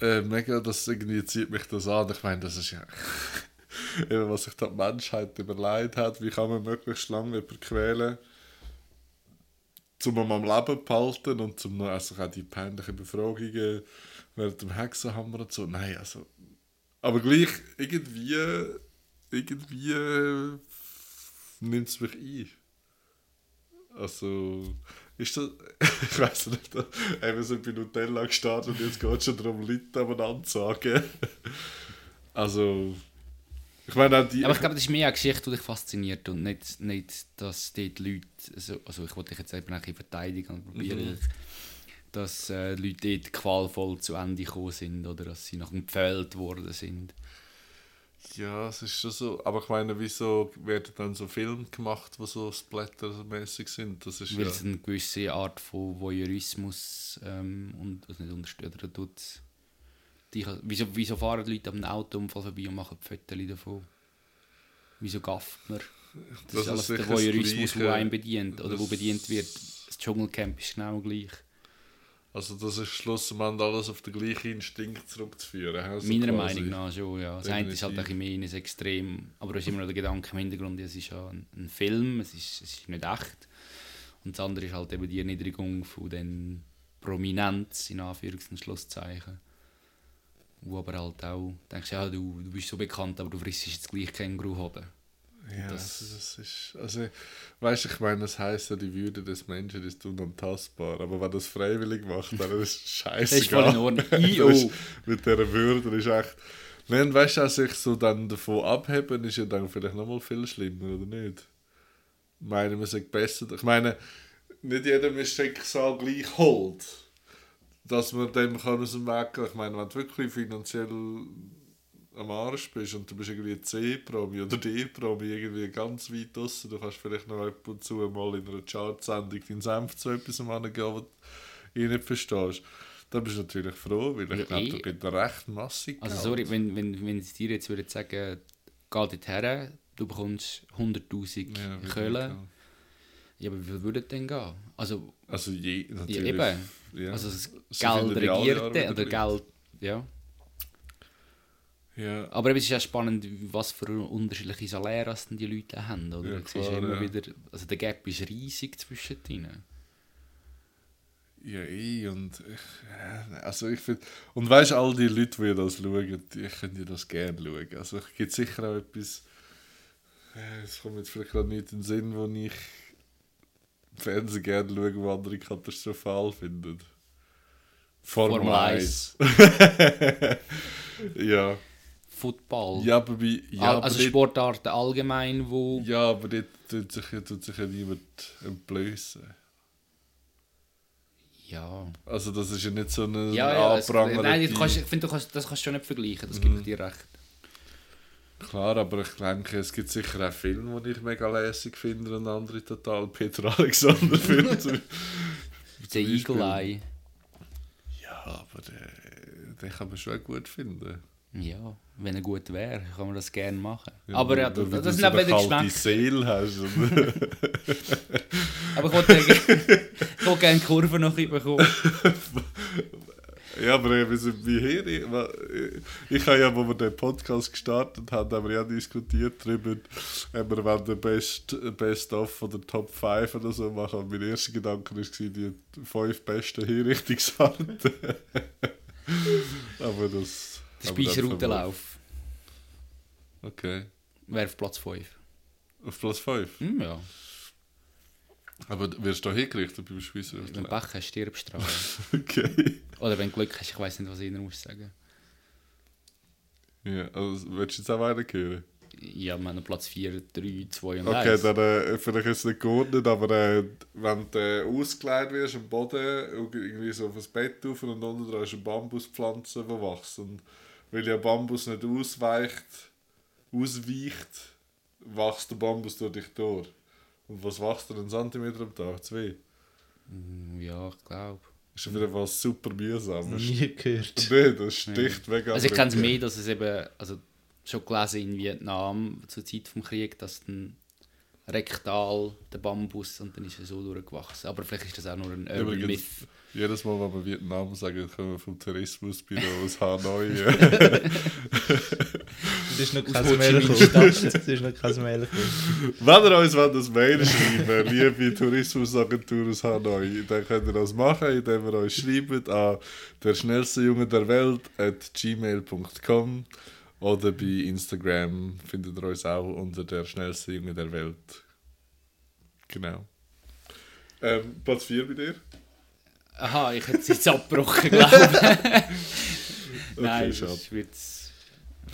äh, mega, das irgendwie zieht mich das an. Ich meine, das ist ja eben, was sich da die Menschheit überlegt hat. Wie kann man möglichst lange jemanden quälen, um ihn am Leben behalten und zum noch also auch die peinlichen Befragungen während dem Hexenhammer und so. Nein, also. Aber gleich irgendwie, irgendwie nimmt es mich ein. Also, ist das. ich weiß nicht, eben sind bei Nutella gestartet und jetzt geht es schon darum, Leute aneinander zu sagen. also, ich meine die. Aber ich glaube, das ist mehr eine Geschichte, die dich fasziniert und nicht, nicht dass dort Leute, also, also ich wollte dich jetzt eben ein bisschen verteidigen und probieren, Mhm. Dass äh, Leute dort qualvoll zu Ende gekommen sind oder dass sie noch empfehlt worden sind. Ja, es ist schon so. Aber ich meine, wieso werden dann so Filme gemacht, die so splattermäßig sind? Das ist Weil ja. es eine gewisse Art von Voyeurismus ähm, und das nicht unterstützt. Oder tut die, wieso, wieso fahren die Leute am Autounfall vorbei und machen Fotos davon? Wieso gafft man? Das, Das ist alles der Voyeurismus, der einen bedient oder wo bedient wird. Das Dschungelcamp ist genau gleich. Also, das ist schlussendlich alles auf den gleichen Instinkt zurückzuführen. Also Meiner. Meinung nach schon, ja. Das eine ist halt mehr in ein Extrem, aber da ist immer noch der Gedanke im Hintergrund, es ist ja ein, ein Film, es ist, es ist nicht echt. Und das andere ist halt eben die Erniedrigung von den Prominenz, in Anführungs- und Schlusszeichen. Wo aber halt auch, denkst ja, du, du bist so bekannt, aber du frisst jetzt gleich Känguruhoden. Ja, Das- das, ist. Also, weißt du, ich meine, das heisst ja, die Würde des Menschen ist unantastbar. Aber wenn das freiwillig macht, dann ist es scheiße. Das ist voll in Ordnung. I.O. mit dieser Würde ist echt. Nein, weißt du, als ich so dann davon abheben, ist ja dann vielleicht nochmal viel schlimmer, oder nicht? Ich meine, man sagt besser. Ich meine, nicht jedem ist Schicksal gleich hold. Dass man dem kann aus dem Weg gehen. Ich meine, wenn du wirklich finanziell am Arsch bist und du bist irgendwie C-Promi oder D-Promi irgendwie ganz weit draussen, du kannst vielleicht noch ab und zu mal in einer Chartsendung deinen Senf zu etwas angeben, was du eh nicht verstehst. Dann bist du natürlich froh, weil ich Ja, glaube, eh. da gibt recht massig Also Geld. sorry, wenn, wenn, wenn sie dir jetzt würden sagen, geh dort her, du bekommst 100'000 Ja, viel? Ja, aber wie viel würde denn gehen? Also, Also je, ja, natürlich. eben. Ja. Also das Geld regierte oder. Geld, ja. Ja, Aber es ist ja spannend, was für unterschiedliche Saläre die Leute haben. Oder? Ja, klar, immer ja. wieder, also der Gap ist riesig zwischen ihnen. ja, eh. Und ich, ja, also ich finde. Und weißt du, all die Leute, die das schauen, die können ja das gerne schauen. Also es gibt sicher auch etwas. Es kommt jetzt vielleicht gerade nicht in den Sinn, wo ich Fernsehen gerne schaue, wo andere katastrophal finden. Formel 1. ja. Football. Ja, aber bei. Ja, also Sportarten allgemein, wo... Ja, aber dort tut sich, tut sich ja niemand entblößen. Ja. Also das ist ja nicht so eine Ja, ja. Es, Anprangerte- nein, ich finde, du kannst, das kannst du schon nicht vergleichen, das Mhm. ich dir recht. Klar, aber ich denke, es gibt sicher auch Filme, die ich mega lässig finde und andere total Peter Alexander Filme. Der Eagle Eye. ja, aber den, den kann man schon gut finden. Ja, wenn er gut wäre, kann man das gerne machen. Ja, aber ja, das, das so eben eine die kalte Geschmäcker. Seele hast. Aber ich wollte wollte gerne Kurve noch bekommen. Ja, aber wir sind wie hier. Ich, ich habe ja, wo wir den Podcast gestartet haben, haben wir ja diskutiert darüber, ob wir wollen den Best, Best of oder Top 5 oder so machen. Und mein erster Gedanke war, die fünf besten Hinrichtungsarten. aber das. Der Speicherroutenlauf Okay. wäre auf Platz 5. Auf Platz 5. Hm, ja, Aber wirst du da hingerichtet beim wenn du? Pech hast, stirbst du. Okay. Oder wenn du Glück hast, ich weiß nicht, was ich muss sagen. Ja, also willst du jetzt auch weitergehen? Ja, wir haben Platz 4, 3, 2 und Okay, 1. dann äh, vielleicht ist es nicht geordnet, aber äh, wenn du äh, ausgelegt wirst am Boden, irgendwie so auf das Bett auf und unten dran ist eine Bambuspflanze, die wächst. Und weil ja Bambus nicht ausweicht, ausweicht, wächst der Bambus durch dich durch. Und was wächst denn einen Zentimeter am Tag? Zwei. Hm, Ja, ich glaube. Ist schon wieder was super mühsames. Noch nie gehört. Nee, das sticht mega. Also ich kenne es mehr, dass es eben, also schon gelesen in Vietnam zur Zeit vom Krieg, dass dann rektal der Bambus und dann ist er so durchgewachsen. Aber vielleicht ist das auch nur ein Urban Übrigens, Myth. Jedes Mal, wenn wir Vietnam sagen, kommen wir vom Tourismusbüro aus Hanoi. Das ist noch Aus kein Ho Chi Mail Minh gekommen. Stadt. Das ist noch kein Mail gekommen. Wenn ihr uns wollt, das Mail schreiben liebe Tourismusagentur aus Hanoi, dann könnt ihr das machen, indem ihr uns schreibt an der schnellste Junge der Welt at gmail.com oder bei Instagram findet ihr uns auch unter der schnellste Junge der Welt. Genau. Ähm, Platz 4 bei dir? Aha, ich hätte es jetzt abgebrochen, glaube ich. Nein, schade. das wird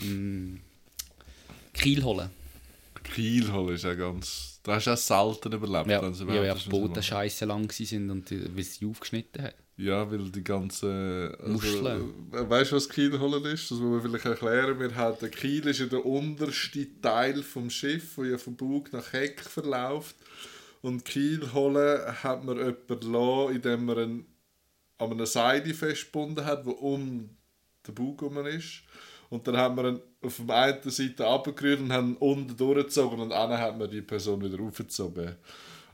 ähm, Kiel holen. Kiel holen ist ja ganz. Da hast du auch selten überlebt. Ja, wenn sie ja, ja, überhaupt die Boote scheiße lang waren und die, weil sie aufgeschnitten haben. Ja, weil die ganzen also, Muscheln. äh, Weißt du, was Kiel holen ist? Das muss man vielleicht erklären. Wir haben, der Kiel ist ja der unterste Teil vom Schiff, der ja vom Bug nach Heck verläuft. Und Kiel holen hat man jemanden lassen, indem man ihn an einer Seile festgebunden hat, die um den Bug herum ist. Und dann haben wir ihn auf der einen Seite abgerührt und haben ihn unten durchgezogen und dann hat man die Person wieder aufgezogen.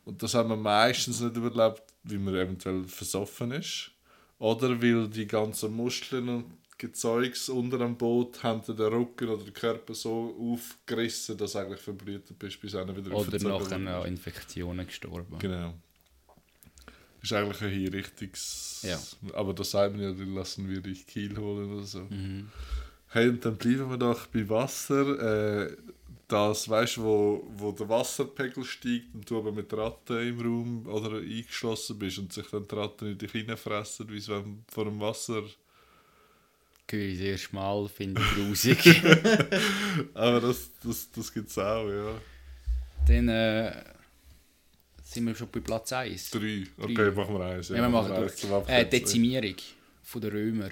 Und das haben wir meistens nicht überlebt, weil man eventuell versoffen ist. Oder weil die ganzen Muskeln und Gezeugs unter dem Boot haben den Rücken oder den Körper so aufgerissen, dass du eigentlich verblüht bist, bis einer wieder Oder nachher an Infektionen gestorben. Genau. Ist eigentlich ein Hinrichtungs... Ja. Aber das sagt man ja, dann lassen wir dich Kiel holen oder so. Mhm. Hey, und dann bleiben wir doch bei Wasser. Äh, das, weißt du, wo, wo der Wasserpegel steigt und du aber mit Ratten im Raum oder eingeschlossen bist und sich dann die Ratten in dich reinfressen, wie wenn vor dem Wasser. Höre ich das erste Mal, finde ich grusig. Aber das, das, das gibt es auch, ja. Dann äh, sind wir schon bei Platz 1. Drei. Okay, Drei. machen wir eins. Ja, wir machen durch. Äh. Dezimierung von der Römer.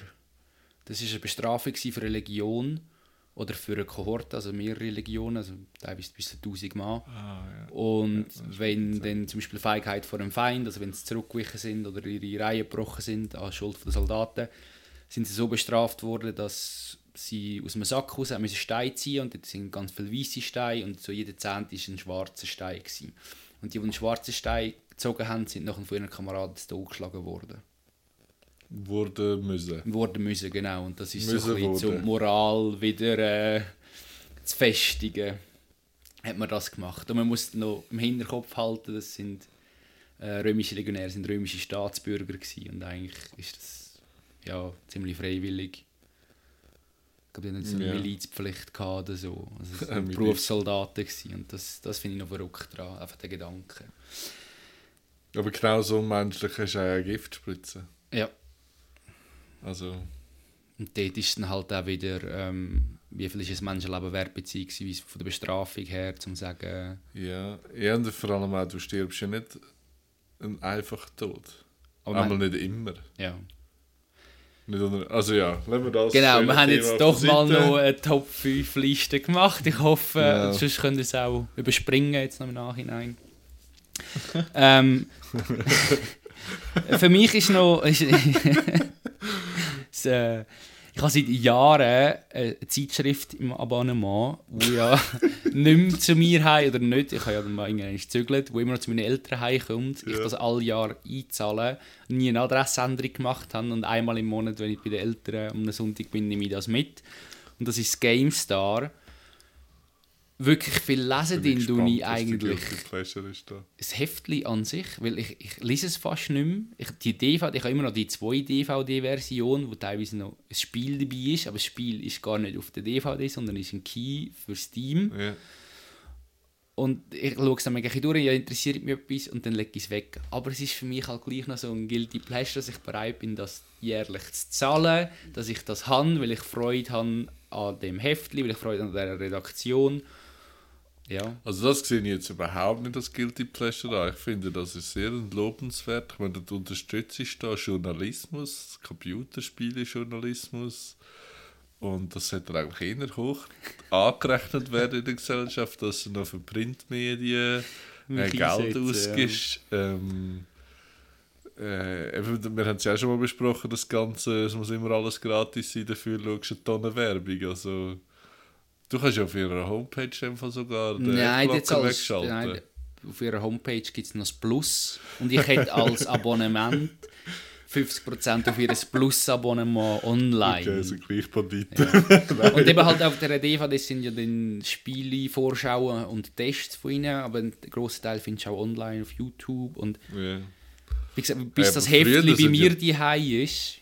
Das war eine Bestrafung für eine Legion oder für eine Kohorte, also mehrere Legionen, also teilweise bis zu 1000 Mann. Ah, ja. Und wenn dann zum Beispiel Feigheit vor dem Feind, also wenn sie zurückgewichen sind oder ihre Reihe gebrochen sind an Schuld der Soldaten, sind sie so bestraft worden, dass sie aus dem Sack raus haben müssen Steine ziehen und dort sind ganz viele weiße Steine und so jeder Zehnte war ein schwarzer Stein. Gewesen. Und die, die einen schwarzen Stein gezogen haben, sind nachher von ihren Kameraden zu Tod geschlagen worden. Wurde müssen. Worden müssen, genau. Und das ist so Müssen ein bisschen, um worden. die Moral wieder äh, zu festigen, hat man das gemacht. Und man muss noch im Hinterkopf halten, das sind äh, römische Legionäre, sind römische Staatsbürger gewesen. Und eigentlich ist das ja, ziemlich freiwillig. Glaube, die hatten so eine Ja. Milizpflicht gehabt oder so. Also waren Miliz. Berufssoldaten gewesen. Und das, das finde ich noch verrückt dran, einfach der Gedanke. Aber genau so unmenschlich ist auch eine Giftspritze. Ja. Also, Und dort ist dann halt auch wieder, ähm, wie viel ist ein Menschenleben wert, beziehungsweise von der Bestrafung her, zum sagen, ja. ja. Und vor allem auch, du stirbst ja nicht einen einfachen Tod. Aber Einmal nicht immer. ja. Also ja, lassen wir das. Genau, wir haben jetzt doch mal noch eine Top 5 Liste gemacht. Ich hoffe, Ja. sonst könnt ihr es auch überspringen jetzt noch im Nachhinein. ähm, für mich ist noch... Ist, es, äh, ich habe seit Jahren eine Zeitschrift im Abonnement, die ja nicht mehr zu mir heim oder nicht, ich habe ja dann mal irgendwann gezügelt, wo immer noch zu meinen Eltern heimkommt, ich Ja. das alle Jahr einzahle, nie eine Adressänderung gemacht habe und einmal im Monat, wenn ich bei den Eltern am Sonntag bin, nehme ich das mit. Und das ist GameStar. Wirklich viel lesen Bin gespannt, ich die eigentlich da. das Heftli an sich, weil ich, ich lese es fast nicht mehr. Ich, die DVD, ich habe immer noch die zwei DVD-Version, wo teilweise noch ein Spiel dabei ist, aber das Spiel ist gar nicht auf der DVD, sondern ist ein Key für Steam. Ja. Und ich schaue es dann ein durch, ja, interessiert mich etwas und dann lege ich es weg. Aber es ist für mich halt gleich noch so ein Guilty Pleasure, dass ich bereit bin, das jährlich zu zahlen, dass ich das habe, weil ich Freude habe an dem Heftli, weil ich Freude an dieser Redaktion. Ja. Also das sehe ich jetzt überhaupt nicht als Guilty Pleasure an. Ich finde, das ist sehr lobenswert. Ich meine, du unterstützt da Journalismus, Computerspiele-Journalismus und das sollte eigentlich eher hoch angerechnet werden in der Gesellschaft, dass du noch für Printmedien äh, Geld ausgibst. Ähm, äh, eben, wir haben es ja auch schon mal besprochen, das Ganze, es muss immer alles gratis sein, dafür schaust du eine Tonne Werbung. Also, du kannst ja auf ihrer Homepage einfach sogar den Nein, jetzt als, wegschalten. nein, auf ihrer Homepage gibt es noch das Plus. Und ich hätte als Abonnement 50% auf ihr Plus-Abonnement online. Okay, also gleich Banditen. Ja. Und eben halt auf der DVD sind ja dann Spiele, Vorschauen und Tests von ihnen, aber einen grossen Teil findest du auch online auf YouTube. Und Ja. wie gesagt, bis Ja, das Heftli bei mir ja- die Hause ist,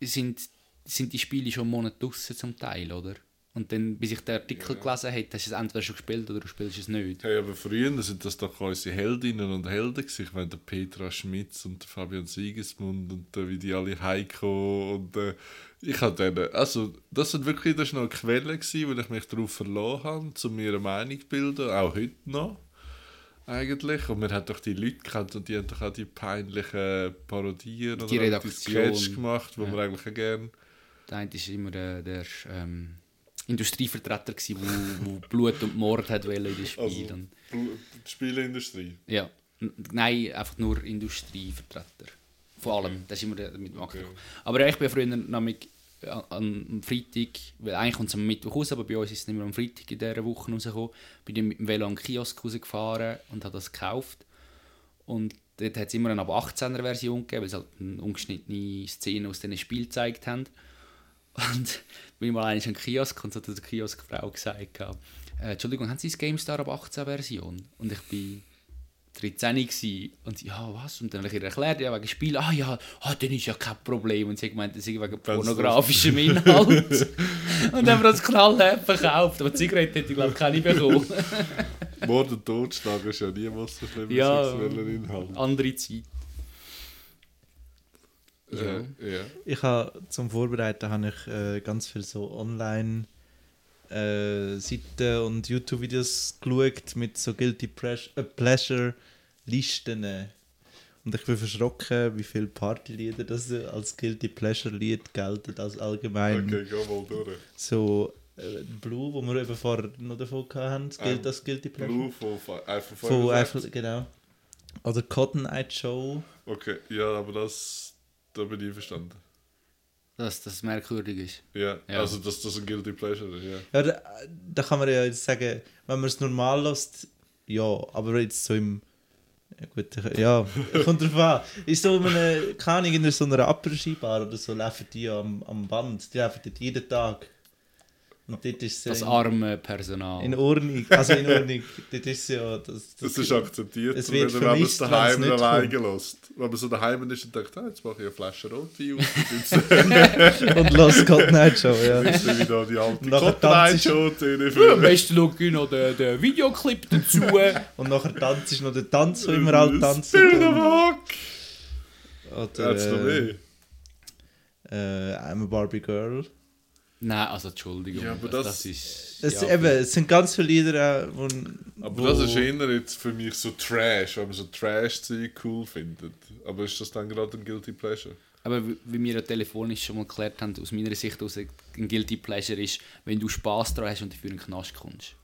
sind, sind die Spiele schon einen Monat draussen zum Teil, oder? Und dann, bis ich den Artikel gelesen habe, hast du es entweder schon gespielt oder du spielst es nicht. Hey, aber früher sind das doch unsere Heldinnen und Helden gewesen. Ich meine, der Petra Schmitz und der Fabian Siegesmund und äh, wie die alle heimkommen und äh, ich habe denen, also das sind wirklich, das ist noch eine Quelle gewesen, wo ich mich darauf verloren habe, zu mir eine Meinung zu bilden, auch heute noch eigentlich. Und man hat doch die Leute gekannt und die haben doch auch die peinlichen Parodien Die oder die. Sketch gemacht, wo Ja. man eigentlich auch gerne Der eine war immer der, der ähm, Industrievertreter, der wo, wo Blut und Mord hat in den Spielen. Also, die Spieleindustrie. ja. Nein, einfach nur Industrievertreter. Vor allem, das ist immer mit dem Okay. Aber ja, ich bin früher nämlich an, am Freitag, weil eigentlich kommt es am Mittwoch raus, aber bei uns ist es nicht mehr am Freitag in dieser Woche rausgekommen, bin ich mit dem Velo an den Kiosk rausgefahren und habe das gekauft. Und dort hat es immer eine ab 18er Version gegeben, weil sie halt eine ungeschnittene Szene aus diesen Spielen gezeigt haben. Und ich mal eigentlich den Kiosk und so hat die Kioskfrau gesagt, äh, Entschuldigung, haben Sie das GameStar ab 18 Version? Und ich bin 13 gsi und sie, ja, was? Und dann habe ich ihr erklärt, ja, wegen Spiel, ah ja, ah, dann ist ja kein Problem. Und sie hat gemeint, das ist wegen pornografischem Inhalt. und dann haben wir das knallhart verkauft. Aber die Zigarette hätte ich, glaube ich, keine bekommen. Mord und Totschlag ist ja niemals so schlimm wie Ja. sexueller Inhalt. Andere Zeit. Äh, ja. Ich habe zum Vorbereiten habe ich äh, ganz viel so Online äh, Seiten und YouTube-Videos geschaut mit so Guilty äh, Pleasure Listen. Und ich bin verschrocken, wie viele Partylieder das äh, als Guilty Pleasure Lied gelten, als allgemein Okay, geh mal durch. so äh, Blue, wo wir eben vorher noch davon hatten, das gilt Ähm, als Guilty Pleasure. Blue von Fe- Eiffel Von 65. Eiffel, genau. Oder Cotton Eye Show. Okay, ja, aber das, da bin ich verstanden. Dass das merkwürdig ist. Ja, Ja. also dass das ein Guilty Pleasure ist, ja. Ja, da, da kann man ja jetzt sagen, wenn man es normal lässt, ja, aber jetzt so im. Ja, gut, ich- ja, kommt drauf an. Ist so eine, keine Ahnung, in so einer Après-Ski-Bar oder so, laufen die ja am, am Band, die laufen dort jeden Tag. Und dort ist Das in, arme Personal. in Ordnung, also in Ordnung, dort ist ja. Das, Das ist akzeptiert, Es wird wenn man es daheim nicht kommt. lässt. Wenn man so daheim ist und denkt, ah, jetzt mache ich eine Flasche Rotwein aus, und Los Cotton Eye Show, ja. nehme ich da die alte tanzt- Show Ja, am besten schaue ich noch den, den Videoclip dazu. Und nachher tanzt ist noch der Tanz, den wir alle tanzen. Oder, Hat's noch äh, mehr? äh, I'm a Barbie Girl. Nein, also Entschuldigung. Ja, aber also das- ist. Es, ja, eben, es sind ganz viele Lieder, auch, wo, Aber wo, das ist eher jetzt für mich so Trash, wenn man so Trash-Zeug cool findet. Aber ist das dann gerade ein Guilty Pleasure? Aber wie wir ja telefonisch schon mal geklärt haben, aus meiner Sicht aus ein Guilty Pleasure ist, wenn du Spaß daran hast und dafür in den Knast kommst.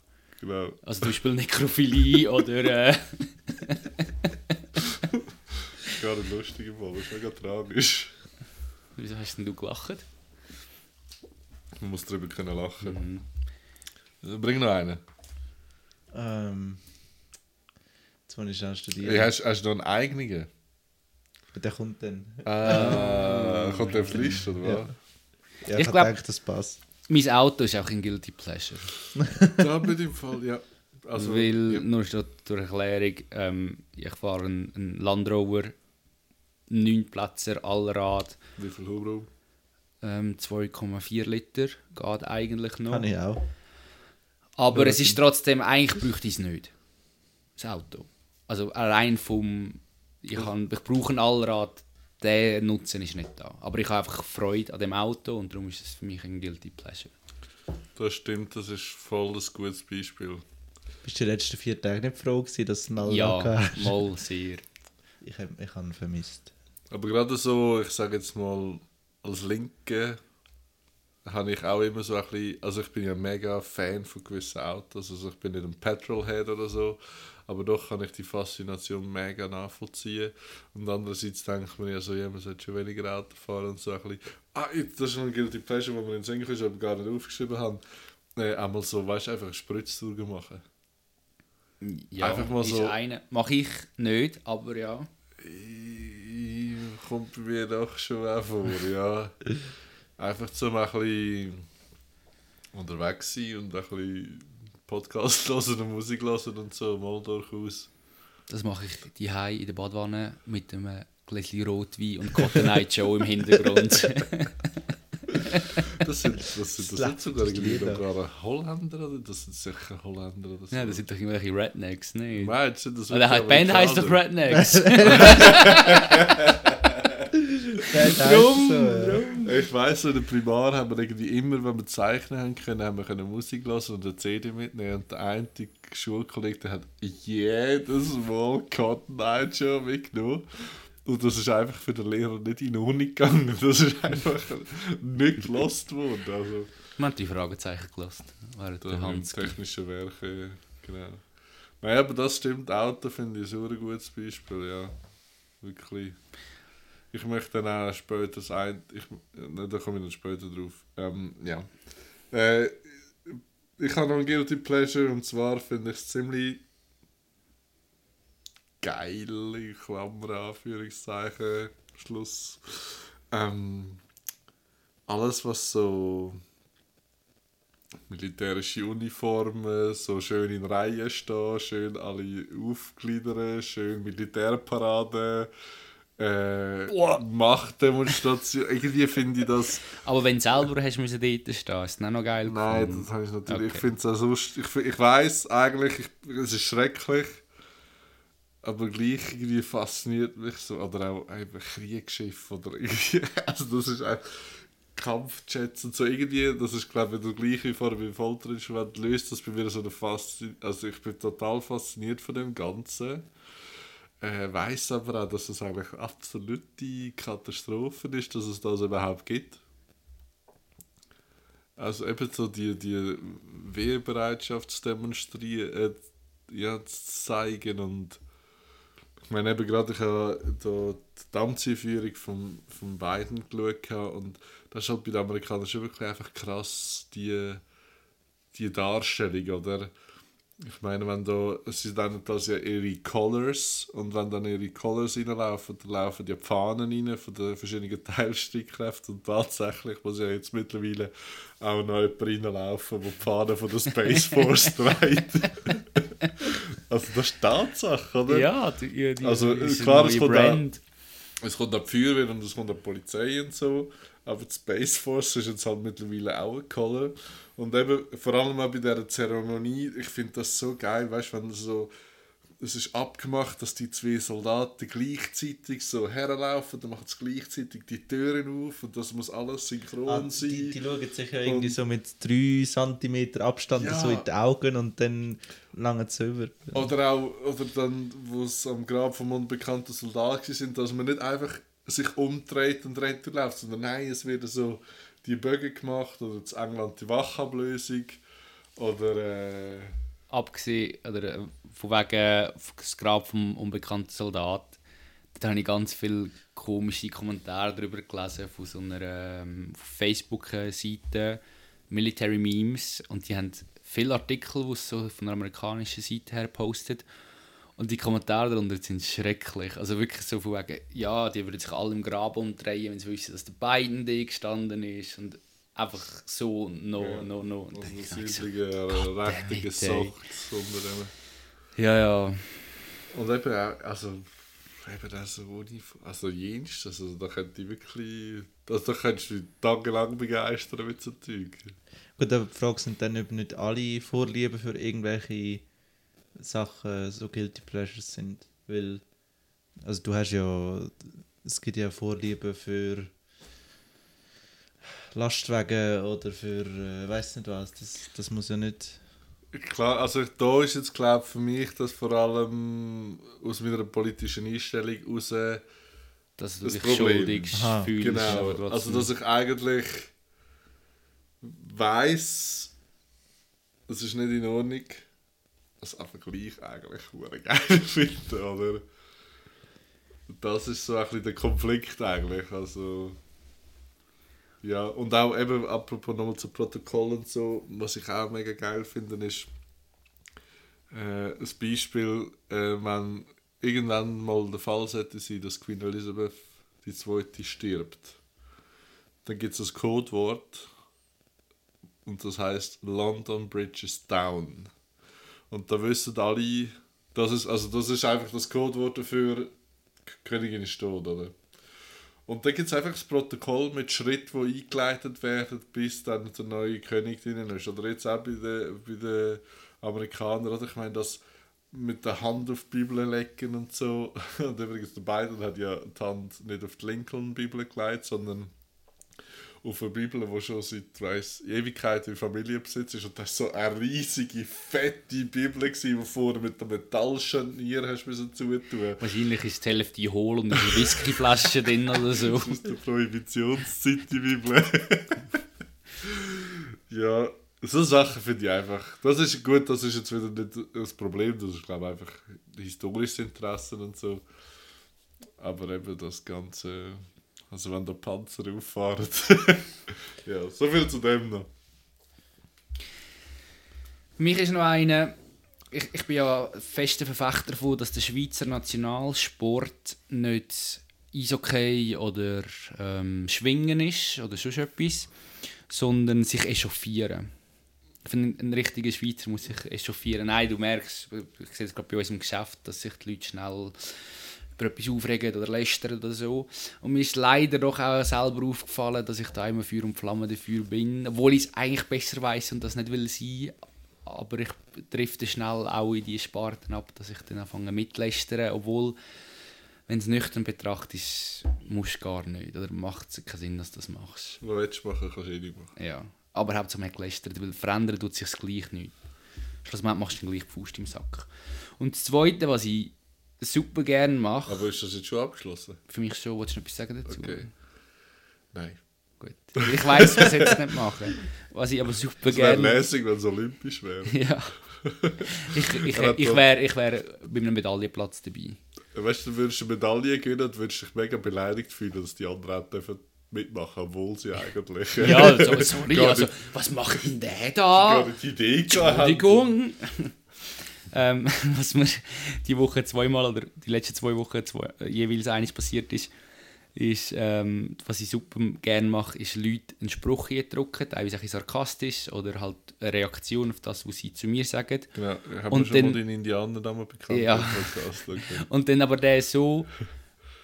Genau. Also zum Beispiel Nekrophilie oder. Äh, Gar nicht lustig im Fall, das ist mega tragisch. wieso hast denn du gelacht? Man muss darüber können lachen. Mhm. Also Bring noch einen. ähm, jetzt muss ich schnell studieren. Hey, hast, hast du noch einen eigenen? Der kommt dann. Ah, kommt der auf die Liste, oder was? Ja, Ich ich, ich glaub- denke, das passt. Mein Auto ist auch ein Guilty Pleasure. Da bin ich im Fall, ja. Also, Weil, ja. nur schon zur Erklärung, ähm, ich fahre einen, einen Land Rover, 9 Plätzer, Allrad, Wie viel Hubraum? Ähm, 2,4 Liter, geht eigentlich noch. Kann ich auch. Aber Ja, es ist trotzdem, eigentlich bräuchte ich es nicht. Das Auto. Also allein vom, ich, kann, ich brauche ein Allrad, der Nutzen ist nicht da. Aber ich habe einfach Freude an dem Auto und darum ist es für mich ein Guilty Pleasure. Das stimmt, das ist voll ein gutes Beispiel. Bist du die letzten vier Tage nicht froh gewesen, dass du einen Ja, Allrad hast? mal sehr. Ich, hab- ich habe ihn vermisst. Aber gerade so, ich sage jetzt mal, als Linke habe ich auch immer so ein bisschen, also ich bin ja mega Fan von gewissen Autos, also ich bin nicht ein Petrolhead oder so, aber doch kann ich die Faszination mega nachvollziehen. Und andererseits denke ich mir ja so, ja, man sollte schon weniger Auto fahren und so ein bisschen, ah, das ist ein Guilty Pleasure, wo wir in den Sinn ist, aber gar nicht aufgeschrieben haben, äh, einmal so, weißt du, einfach eine Spritztour machen. Ja, Einfach mal ist so- Eine, mache ich nicht, aber ja. Ich- Kommt bei mir doch schon auch vor, ja. Einfach zum ein bisschen unterwegs sein und ein bisschen Podcast hören und Musik hören und so, mal durchaus. Das mache ich die in der Badwanne mit einem Gläschen Rotwein und Cotton Eye Joe im Hintergrund. Das sind, das sind, das sind sogar das irgendwie sogar Holländer oder das sind sicher Holländer oder so. ja, das sind doch irgendwelche Rednecks, nicht? Du, das Oder halt, die Band heisst doch Rednecks. Drum, ja. Ich weiss, so in der Primar haben wir irgendwie immer, wenn wir zeichnen haben können, haben wir können Musik hören und eine CD mitnehmen. Und der eine Schulkollege der hat jedes Mal Cotton Eye Joe mitgenommen. Und das ist einfach für den Lehrer nicht in Ordnung gegangen. Das ist einfach nicht gelost worden. Also, Man hat die Fragezeichen gelassen, während der Hans. technische Werke, genau. Nein, aber das stimmt. Auto finde ich so ein gutes Beispiel, ja. Wirklich. Ich möchte dann auch später das ein. Ich, da komme ich dann später drauf. Ähm, ja. Äh, ich habe noch ein Guilty Pleasure und zwar finde ich es ziemlich geil, in Klammer, Anführungszeichen, Schluss. Ähm, alles, was so militärische Uniformen, so schön in Reihen stehen, schön alle aufgliedern, schön Militärparade, äh, Machtdemonstration. Irgendwie finde ich das. Aber wenn du selber hast müssen dort stehen, ist das noch geil Nein, gefunden. das habe ich natürlich. Ich Okay. finde es auch sonst. Ich, ich weiß eigentlich, ich, es ist schrecklich. Aber gleich irgendwie fasziniert mich so. Oder auch eben Kriegsschiff oder irgendwie. Also, das ist einfach. Kampfjets und so irgendwie, das ist glaube ich der gleiche wie vorher beim Folterinstrument, löst das bei mir so eine Faszin also ich bin total fasziniert von dem Ganzen. Äh, weiß aber auch, dass es eigentlich absolute Katastrophe ist, dass es das überhaupt gibt. Also eben so die, die Wehrbereitschaft zu demonstrieren, äh, ja, zu zeigen und ich meine eben gerade, ich habe da die Dammziehführung von, von Biden geschaut und das ist halt bei den Amerikanern schon wirklich einfach krass, die, die Darstellung, oder? Ich meine, wenn da, sie nennen das ja ihre Colors und wenn dann ihre Colors reinlaufen, dann laufen die Fahnen rein von den verschiedenen Teilstreitkräften und tatsächlich muss ja jetzt mittlerweile auch noch jemand reinlaufen, der die Fahne von der Space Force trägt. also das ist Tatsache, oder? Ja, die, die, Also, klar, es kommt Brand. Es kommt auch die Feuerwehr und es kommt auch die Polizei und so. Aber die Space Force ist jetzt halt mittlerweile auch Color. Und eben, vor allem auch bei dieser Zeremonie, ich finde das so geil, weißt du, wenn so es ist abgemacht, dass die zwei Soldaten gleichzeitig so herlaufen, dann machen sie gleichzeitig die Türen auf und das muss alles synchron Ah, sein. die, die schauen sich ja irgendwie so mit 3 cm Abstand Ja. so in die Augen und dann langen sie über. Oder auch, oder dann, wo es am Grab vom unbekannten Soldat sind, dass man nicht einfach sich umdreht und rennt läuft, sondern nein, es wird so die Bögen gemacht oder in England die Wachablösung oder äh, abgesehen, oder äh, von wegen das Grab vom unbekannten Soldat, da habe ich ganz viele komische Kommentare darüber gelesen von so einer ähm, Facebook-Seite, Military Memes, und die haben viele Artikel, die so von einer amerikanischen Seite her postet. Und die Kommentare darunter sind schrecklich. Also wirklich so von wegen, ja, die würden sich alle im Grab umdrehen, wenn sie wissen, dass der Biden da gestanden ist. Und einfach so, no, Ja. no, no. Und also das ich so, übliche äh, rechtige unter dem. Ja, ja. Und eben auch, also, eben auch so Uniform, also jenst, also da könnte ich wirklich, also da könntest du dich tagelang begeistern mit so Zeug. Gut, aber die Frage sind dann, ob nicht alle Vorlieben für irgendwelche Sachen so Guilty Pleasures sind. Weil, also du hast ja, es gibt ja Vorlieben für Lastwagen oder für, äh, weiß nicht was, das, das muss ja nicht... Klar, also da ist jetzt glaube ich für mich das vor allem aus meiner politischen Einstellung heraus Dass du Das dich Problem. schuldig Aha. fühlst. Genau, also dass ich eigentlich weiß, es ist nicht in Ordnung, das einfach gleich eigentlich hure geil finde, oder? Das ist so ein bisschen der Konflikt eigentlich, also ja, und auch eben, apropos nochmal zu Protokoll und so, was ich auch mega geil finde, ist äh, ein Beispiel, äh, wenn irgendwann mal der Fall sollte sein, dass Queen Elizabeth II. stirbt, dann gibt es ein Codewort und das heißt London Bridge is down. Und da wissen alle, das ist, also das ist einfach das Codewort dafür, K- Königin ist tot, oder? Und dann gibt es einfach das Protokoll mit Schritten, die eingeleitet werden, bis dann der neue König drin ist. Oder jetzt auch bei den, bei den Amerikanern, oder? Ich meine, das mit der Hand auf die Bibel legen und so. Und übrigens, der Biden hat ja die Hand nicht auf die Lincoln-Bibel gelegt, sondern auf eine Bibel, die schon seit weiss, Ewigkeit in Familienbesitz ist. Und das war so eine riesige, fette Bibel, gewesen, die vorne mit dem Metallscharnier hast müssen zutun Wahrscheinlich ist die Hälfte hohl und eine Whiskyflasche drin oder so. Das ist der Prohibitionszeit, die Bibel. ja, so Sachen finde ich einfach. Das ist gut, das ist jetzt wieder nicht das Problem. Das ist, glaube ich, einfach historisches Interesse und so. Aber eben das Ganze. Also, wenn der Panzer auffahren. ja, so viel zu dem noch. Mich ist noch eine. Ich, ich bin ja fester Verfechter davon, dass der Schweizer Nationalsport nicht Eishockey oder ähm, Schwingen ist oder sonst etwas, sondern sich echauffieren. Ich finde, ein richtiger Schweizer muss sich echauffieren. Nein, du merkst, ich sehe es gerade bei uns im Geschäft, dass sich die Leute schnell über etwas aufregen oder lästern oder so. Und mir ist leider doch auch selber aufgefallen, dass ich da immer Feuer und Flamme dafür bin, obwohl ich es eigentlich besser weiß und das nicht will sein. Aber ich drifte schnell auch in die Sparten ab, dass ich dann anfange mitlästern, obwohl, wenn es nüchtern betrachtest, musst du gar nicht. Oder macht es keinen Sinn, dass du das machst. Was willst du machen, kannst du eh nicht machen. Ja. Aber hat gelästert, weil verändern tut sich gleich nicht. Schlussendlich machst du dann gleich die Faust im Sack. Und das Zweite, was ich super gerne mache, Aber ist das jetzt schon abgeschlossen? für mich schon, willst du noch etwas sagen dazu? Okay. Nein. Gut. Ich weiß, was ich jetzt nicht machen. Was ich aber super Es wäre gerne... lässig, wenn es olympisch wäre. Ja. Ich, ich, ich doch- wäre ich wär bei einem Medaillenplatz dabei. Weißt du, du würdest eine Medaille gewinnen und würdest dich mega beleidigt fühlen, dass die anderen auch dürfen mitmachen, obwohl sie eigentlich Ja, also, sorry, gar also, was macht denn der gar da? nicht die Idee. Entschuldigung. Ähm, was mir die Woche zweimal oder die letzten zwei Wochen zwei, äh, jeweils eines passiert ist, ist, ähm, was ich super gerne mache, ist Leute einen Spruch drucken, teilweise ein sarkastisch oder halt eine Reaktion auf das, was sie zu mir sagen. Genau, Und wir schon dann- mal den Indianernamen bekannt? Ja. Und dann aber der so,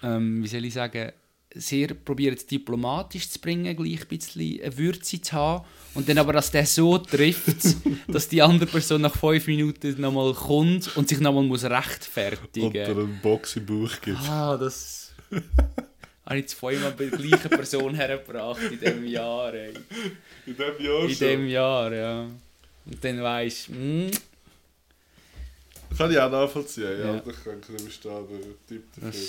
ähm, wie soll ich sagen, sehr probiert diplomatisch zu bringen, gleich ein bisschen eine Würze zu haben. Und dann aber, dass der so trifft, dass die andere Person nach fünf Minuten nochmal kommt und sich nochmal muss rechtfertigen Und dir einen Box im Bauch gibt. Ah, das habe ich zweimal bei der gleichen Person hergebracht in diesem Jahr. Ey. In diesem Jahr In diesem Jahr, ja. Und dann weisst du, mm, Kann ich auch nachvollziehen. Ja, Ja. ich kann nicht verstehen, der Tipp dafür.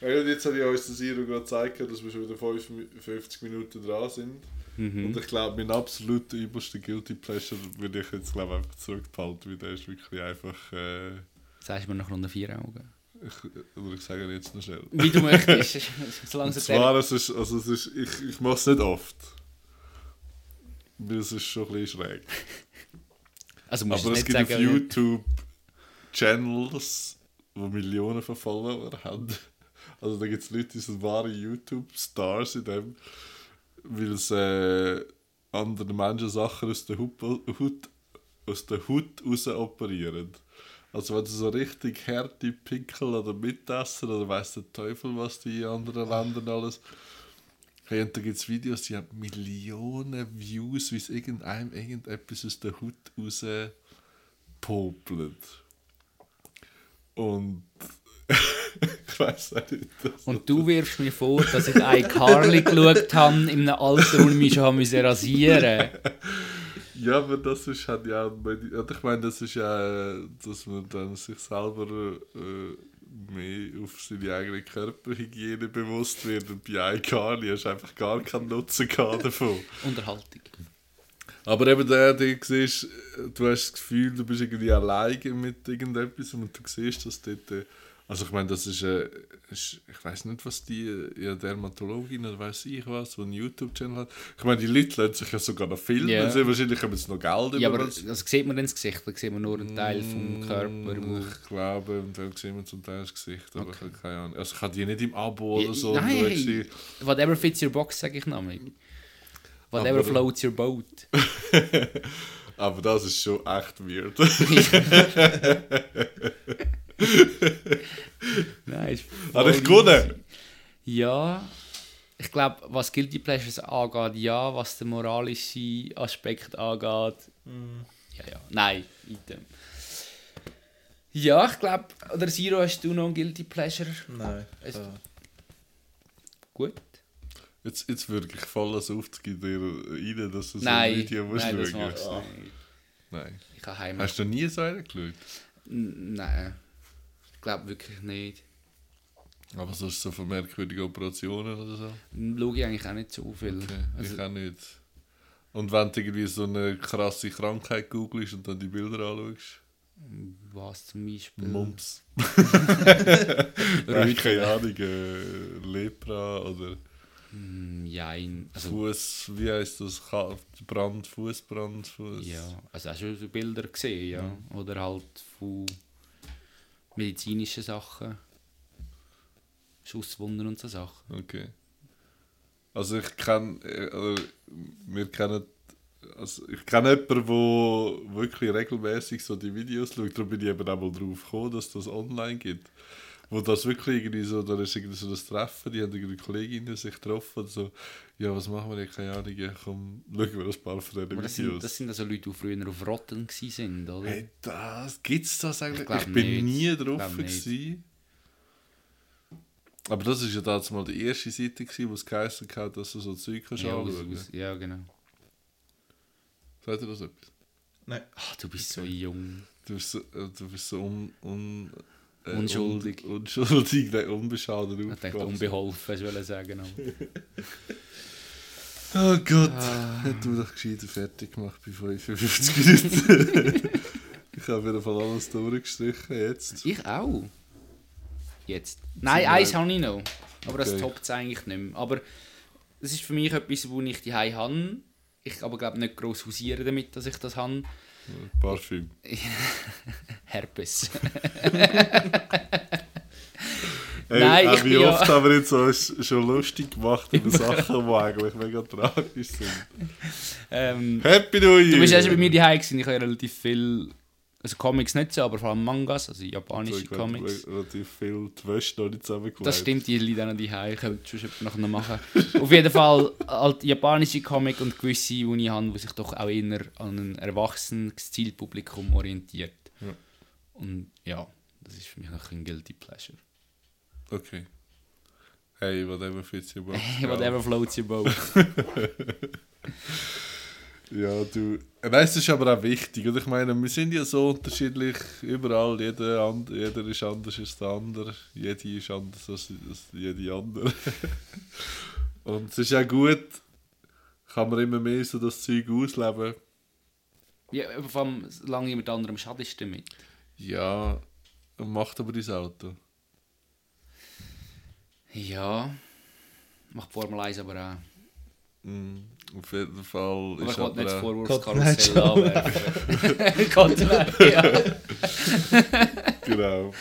Ja, jetzt habe ich uns das Iro gerade gezeigt, dass wir schon wieder 55 Minuten dran sind. Mhm. Und ich glaube, mein absoluter übelster Guilty Pleasure würde ich jetzt glaube einfach zurückbehalten, weil der ist wirklich einfach... Äh, Sagst du mir nach Runde vier Augen? ich, oder ich sage jetzt noch schnell. Wie du möchtest. Solange es zwar, es ist, also es ist, ich, ich mache es nicht oft. Weil es ist schon ein bisschen schräg. Also musst Aber es nicht gibt sagen... auf YouTube Channels, die Millionen von Follower haben. Also da gibt es Leute, die sind wahre YouTube-Stars in dem, weil sie äh, anderen Menschen Sachen aus der Hut, Hut, aus der Haut raus operieren. Also wenn sie so richtig harte Pickel oder Mitessen oder weiss der Teufel, was die in anderen Ländern alles... Hey, und da gibt es Videos, die haben Millionen Views, wie es irgendeinem irgendetwas aus der Haut raus popelt. Und ich auch nicht. Und du wirfst mir vor, dass ich iCarly geschaut habe in einem Alter, ich mich schon müssen rasieren Ja, aber das ist halt ja. Ich meine, das ist ja, äh, dass man dann sich selber äh, mehr auf seine eigene Körperhygiene bewusst wird. Und bei iCarly hast du einfach gar keinen Nutzen davon. Unterhaltung. Aber eben der, der siehst, du hast das Gefühl, du bist irgendwie alleine mit irgendetwas und du siehst, dass dort. Äh, Also ich meine, das ist, äh, ist ich weiß nicht, was die äh, ja, Dermatologin oder weiß ich was, die einen YouTube-Channel hat. Ich meine, die Leute lassen sich ja sogar noch filmen, Ja. also wahrscheinlich haben sie noch Geld Ja, aber über also sieht man dann das Gesicht? Da sieht man nur einen Teil vom Körper. Mm, Wo... Ich glaube, und dann sehen wir zum Teil das Gesicht, aber Okay. ich habe keine Ahnung. Also ich habe die nicht im Abo Ja, oder so. nein, hey. Whatever fits your box, sage ich nämlich. Whatever Aber- floats your boat. aber das ist schon echt weird. Nein, ist Hat voll ich gewonnen? Ja, ich glaube, was Guilty Pleasures angeht, ja. Was den moralischen Aspekt angeht, ja, ja. Nein, item. Ja, ich glaube, oder Zero, hast du noch ein Guilty Pleasure? Nein. Es- Gut. Jetzt, jetzt wirklich voll das aufzugeben dir rein, dass du so nein, ein Video musst nein, das schauen. machst du nicht. Nein. Ich habe. Hast du nie so einen geschaut? Nein, glaube wirklich nicht. Aber sonst so von merkwürdigen Operationen oder so? Schaue ich eigentlich auch nicht so viel. Okay, Also, ich auch nicht. Und wenn du irgendwie so eine krasse Krankheit googelst und dann die Bilder anschaust? was zum Beispiel? Mumps. Röteln. Keine Ahnung, äh, Lepra oder Hm, Jein. Also, Fuß, wie heißt das? Brand, Fußbrand, Fuß. ja, also hast du Bilder gesehen, ja. Oder halt von medizinischen Sachen. Schusswunden und so Sachen. Okay. Also ich kenne, äh, oder wir kennen, also ich kenne jemanden, der wirklich regelmäßig so die Videos schaut, darum bin ich eben auch mal drauf gekommen, dass das online gibt. Wo das wirklich irgendwie so, da ist irgendwie so das Treffen, die haben irgendwie Kolleginnen sich getroffen und so, ja was machen wir, ja, keine Ahnung, ja, komm, schauen wir ein paar von Aber das sind, das sind also Leute, die früher auf Rotten gewesen sind, oder? Hey, das, gibt's das eigentlich? Ich Ich, bin nicht. nie Ich drauf gewesen. Aber das ist ja damals mal die erste Seite gewesen, wo es geheißen hat, dass du so Zeug kannst ja, anschauen. aus, ja, genau. Sagt ihr das etwas? Nein. Ach, du bist so jung. Du bist so, äh, du bist so un, un, äh, Unschuldig. Un, unschuldig, nein, unbeschadet Ich dachte, aufgewachsen. unbeholfen, ich wollte sagen. aber- Oh Gott, Ah. hat du doch gescheiter fertig gemacht bei 55 Minuten. ich habe auf jeden Fall alles durchgestrichen jetzt. Ich auch. Jetzt. Nein, Zum eins habe ich noch. Aber das Okay. toppt es eigentlich nicht mehr. Aber das ist für mich etwas, wo ich die habe. Ich aber glaube nicht gross hausieren damit, dass ich das habe. Parfüm. Herpes. Hey, Nein, äh, ich wie bin ja- oft haben wir jetzt uns schon lustig gemacht über Sachen, die eigentlich mega tragisch sind. ähm, Happy New Year! du bist ja schon bei mir daheim gewesen. Ich habe relativ viel Also Comics nicht so, aber vor allem Mangas, also So, japanische ich glaub, Comics. relativ viel die Wäsche noch nicht zusammengelegt. Das stimmt, die liegen noch die Hause, können sonst noch machen. Auf jeden Fall halt japanische Comic und gewisse, die ich habe, die sich doch auch eher an ein erwachsenes Zielpublikum orientiert. Ja. Und ja, das ist für mich noch ein Guilty Pleasure. Okay. Hey, whatever fits your boat. Whatever floats your boat. Ja, du. Nein, es ist aber auch wichtig. Und ich meine, wir sind ja so unterschiedlich überall. Jeder, and, jeder ist anders als der andere. Jede ist anders als, als jede andere. Und es ist auch gut, kann man immer mehr so das Zeug ausleben. ja, vor allem, solange jemand anderem schadest damit. Ja, macht aber dein Auto. Ja, macht Formel 1 aber auch. Mhm. Auf jeden Fall Aber ist ich wollte nicht das auch, Vorwurfskarussell anwerfen. Gott, ja. Genau.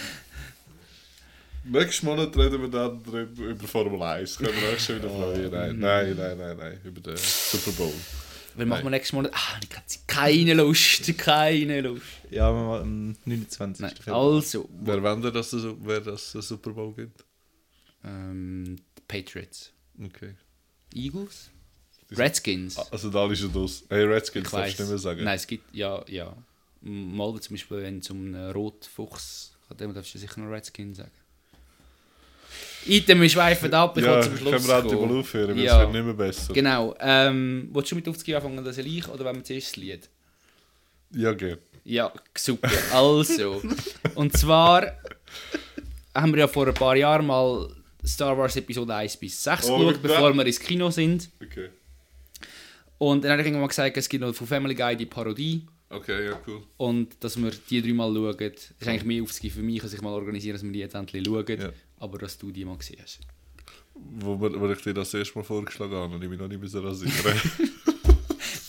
Nächsten Monat reden wir dann über Formel 1. Können wir euch schon wieder freuen? Nein, nein, nein, nein, nein. Über den Super Bowl. Wann machen wir nächstes Monat? Ah, ich habe keine Lust, keine Lust. Ja, wir machen am 29. Nein, Februar. also, Wer wendet, dass es wer das den Super Bowl gibt? ähm, die Patriots. Okay. Eagles? Redskins? Also da ist er das. Hey, Redskins darfst du nicht mehr sagen. Nein, es gibt, ja, ja. Mal zum Beispiel, wenn es um einen Rotfuchs dann darfst du sicher noch Redskins sagen. Item, wir schweifen ab, ich ja, will zum Schluss können wir auch kommen. mal aufhören, weil Ja. es wird nicht mehr besser. Genau. Ähm, willst du mit aufzugehen anfangen, das ich oder wollen wir zuerst das Lied? Ja, gerne. Ja, super. Also, und zwar haben wir ja vor ein paar Jahren mal Star Wars Episode 1 bis 6 Oh, geschaut, bevor wir ins Kino sind. Okay. Und dann habe ich irgendwann mal gesagt, es gibt noch von Family Guy die Parodie. Okay, ja, cool. Und dass wir die dreimal schauen. Das ist eigentlich mehr aufzugehen für mich, als ich mal organisieren, dass wir die jetzt endlich schauen. Ja. Aber dass du die mal gesehen hast. Wo, wo ich dir das erste Mal vorgeschlagen habe und ich mich noch nicht mehr rasieren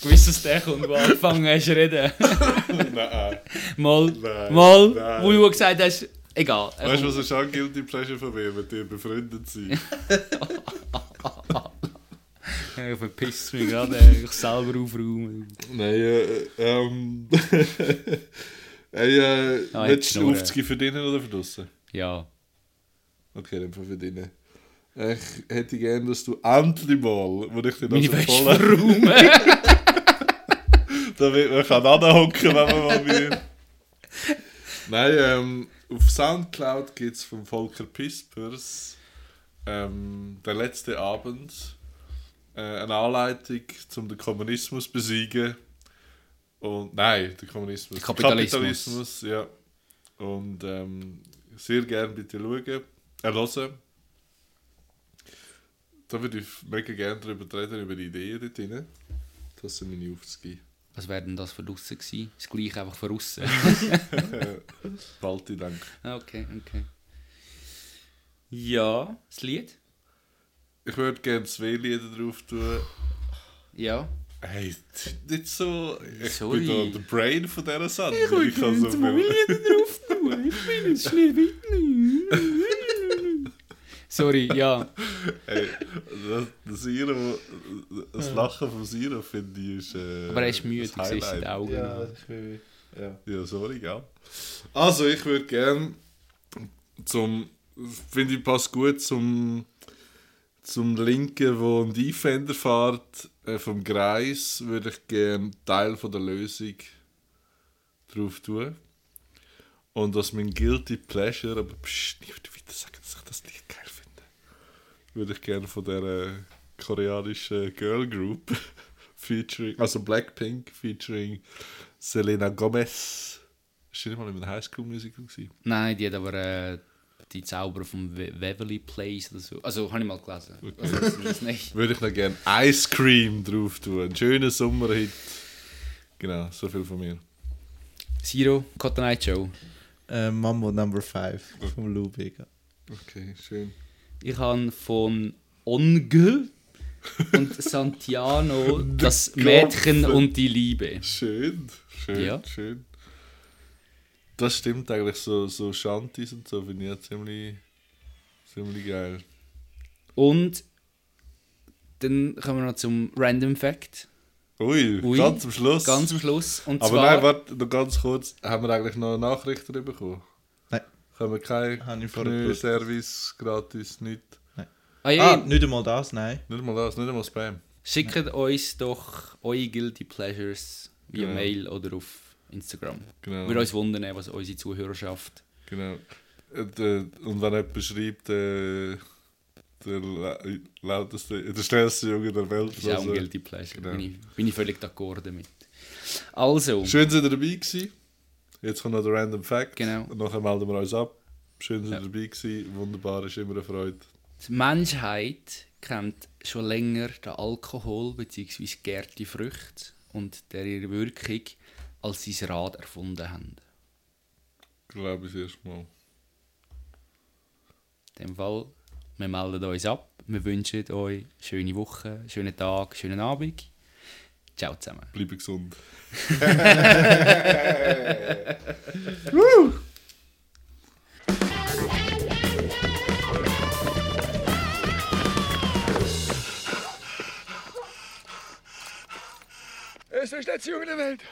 Du weißt, dass der kommt, wo angefangen hast zu reden. Nein. mal, Nein, mal, nein. wo du gesagt hast, egal. Weißt du, was ist auch Guilty Pleasure von mir, wenn die befreundet Ich verpiss mich gerade, ich selber aufräumen. Nein, äh, ähm. hey, äh, Ah, willst du aufzugehen für drinnen oder für draussen? Ja. Okay, dann für drinnen. Ich hätte gerne, dass du endlich mal, wo ich dir das empfohlen verräumen. damit man kann anhocken, wenn man mal will. Nein, ähm, auf Soundcloud gibt es von Volker Pispers ähm, der letzte Abend äh, eine Anleitung, um den Kommunismus zu besiegen. Und nein, den Kommunismus. Den Kapitalismus. Kapitalismus, ja. Und ähm, sehr gerne bitte schauen, äh, hören. Da würde ich mega gerne darüber reden, über die Ideen dort drin. Das sind meine Aufzüge. Was wäre denn das für draussen gewesen? Das gleiche einfach für aussen. Bald, ich denke. Ah, okay, okay. Ja, das Lied? Ich würde gerne zwei Lieder drauf tun. Ja. Hey, nicht so. Ich Sorry. bin da der Brain von dieser Sendung. Ich kann so viel. drauf tun. Ich will jetzt schnell Sorry, ja. Hey, das, das, Siro, das Lachen von Siro finde ich ist. Äh, Aber er ist müde, du siehst die Augen. Ja, ich. Ja. Ja, sorry, gell? Also, ich würde gerne zum. Finde ich passt gut zum. Zum Linken, wo ein Defender fährt, äh, vom Kreis, würde ich gerne Teil von der Lösung drauf tun. Und als mein Guilty Pleasure, aber pst, nicht weiter sagen, dass ich das Lied geil finde, würde ich gerne von der koreanischen Girl Group featuring, also Blackpink featuring Selena Gomez. Ist die nicht mal in einem Highschool Musical? Nein, die hat aber äh, die Zauberer vom Waverly Place oder so. Also, habe ich mal gelesen. Also, das nicht. Würde ich noch gerne Ice Cream drauf tun. Ein schöner Sommerhit. Genau, so viel von mir. Zero, Cotton Eye Joe. Äh, Mambo Number 5 vom Lou Bega. Okay, schön. Ich habe von Onge und Santiano das Mädchen und die Liebe. Schön, schön, Ja. schön. Das stimmt eigentlich, so, so Shanties und so finde ich ja ziemlich, ziemlich geil. Und dann kommen wir noch zum Random Fact. Ui, Ui, ganz am Schluss. Ganz am Schluss. Und Aber zwar, nein, warte, noch ganz kurz. Haben wir eigentlich noch Nachrichten bekommen? Nein. Können wir kein Habe ich vorher gewusst. Service gratis, nicht? ah, ja, Ah, nicht einmal das, nein. Nicht mal das, nicht einmal Spam. schickt uns doch eure Guilty Pleasures via Genau. Mail oder auf Instagram. Genau. Würde uns wundern, was unsere Zuhörerschaft. Genau. Äh, Und wenn jemand schreibt, äh, der la- lauteste, der schnellste Junge der Welt. Das ist auch also- ein Guilty Pleasure. Genau. Bin, ich, bin ich völlig d'accord damit. Also, Schön, dass ihr dabei gewesen. Jetzt kommt noch der Random Fact. Genau. Und nachher melden wir uns ab. Schön, dass Ja. ihr dabei gewesen. Wunderbar, ist immer eine Freude. die Menschheit kennt schon länger den Alkohol bzw. gärte Früchte und der ihre Wirkung als sie das Rad erfunden haben. Glaube ich das erste Mal. In dem Fall, wir melden uns ab. Wir wünschen euch eine schöne Woche, schönen Tag, schönen Abend. Ciao zusammen. Bleibe gesund. Es ist der Junge der Welt.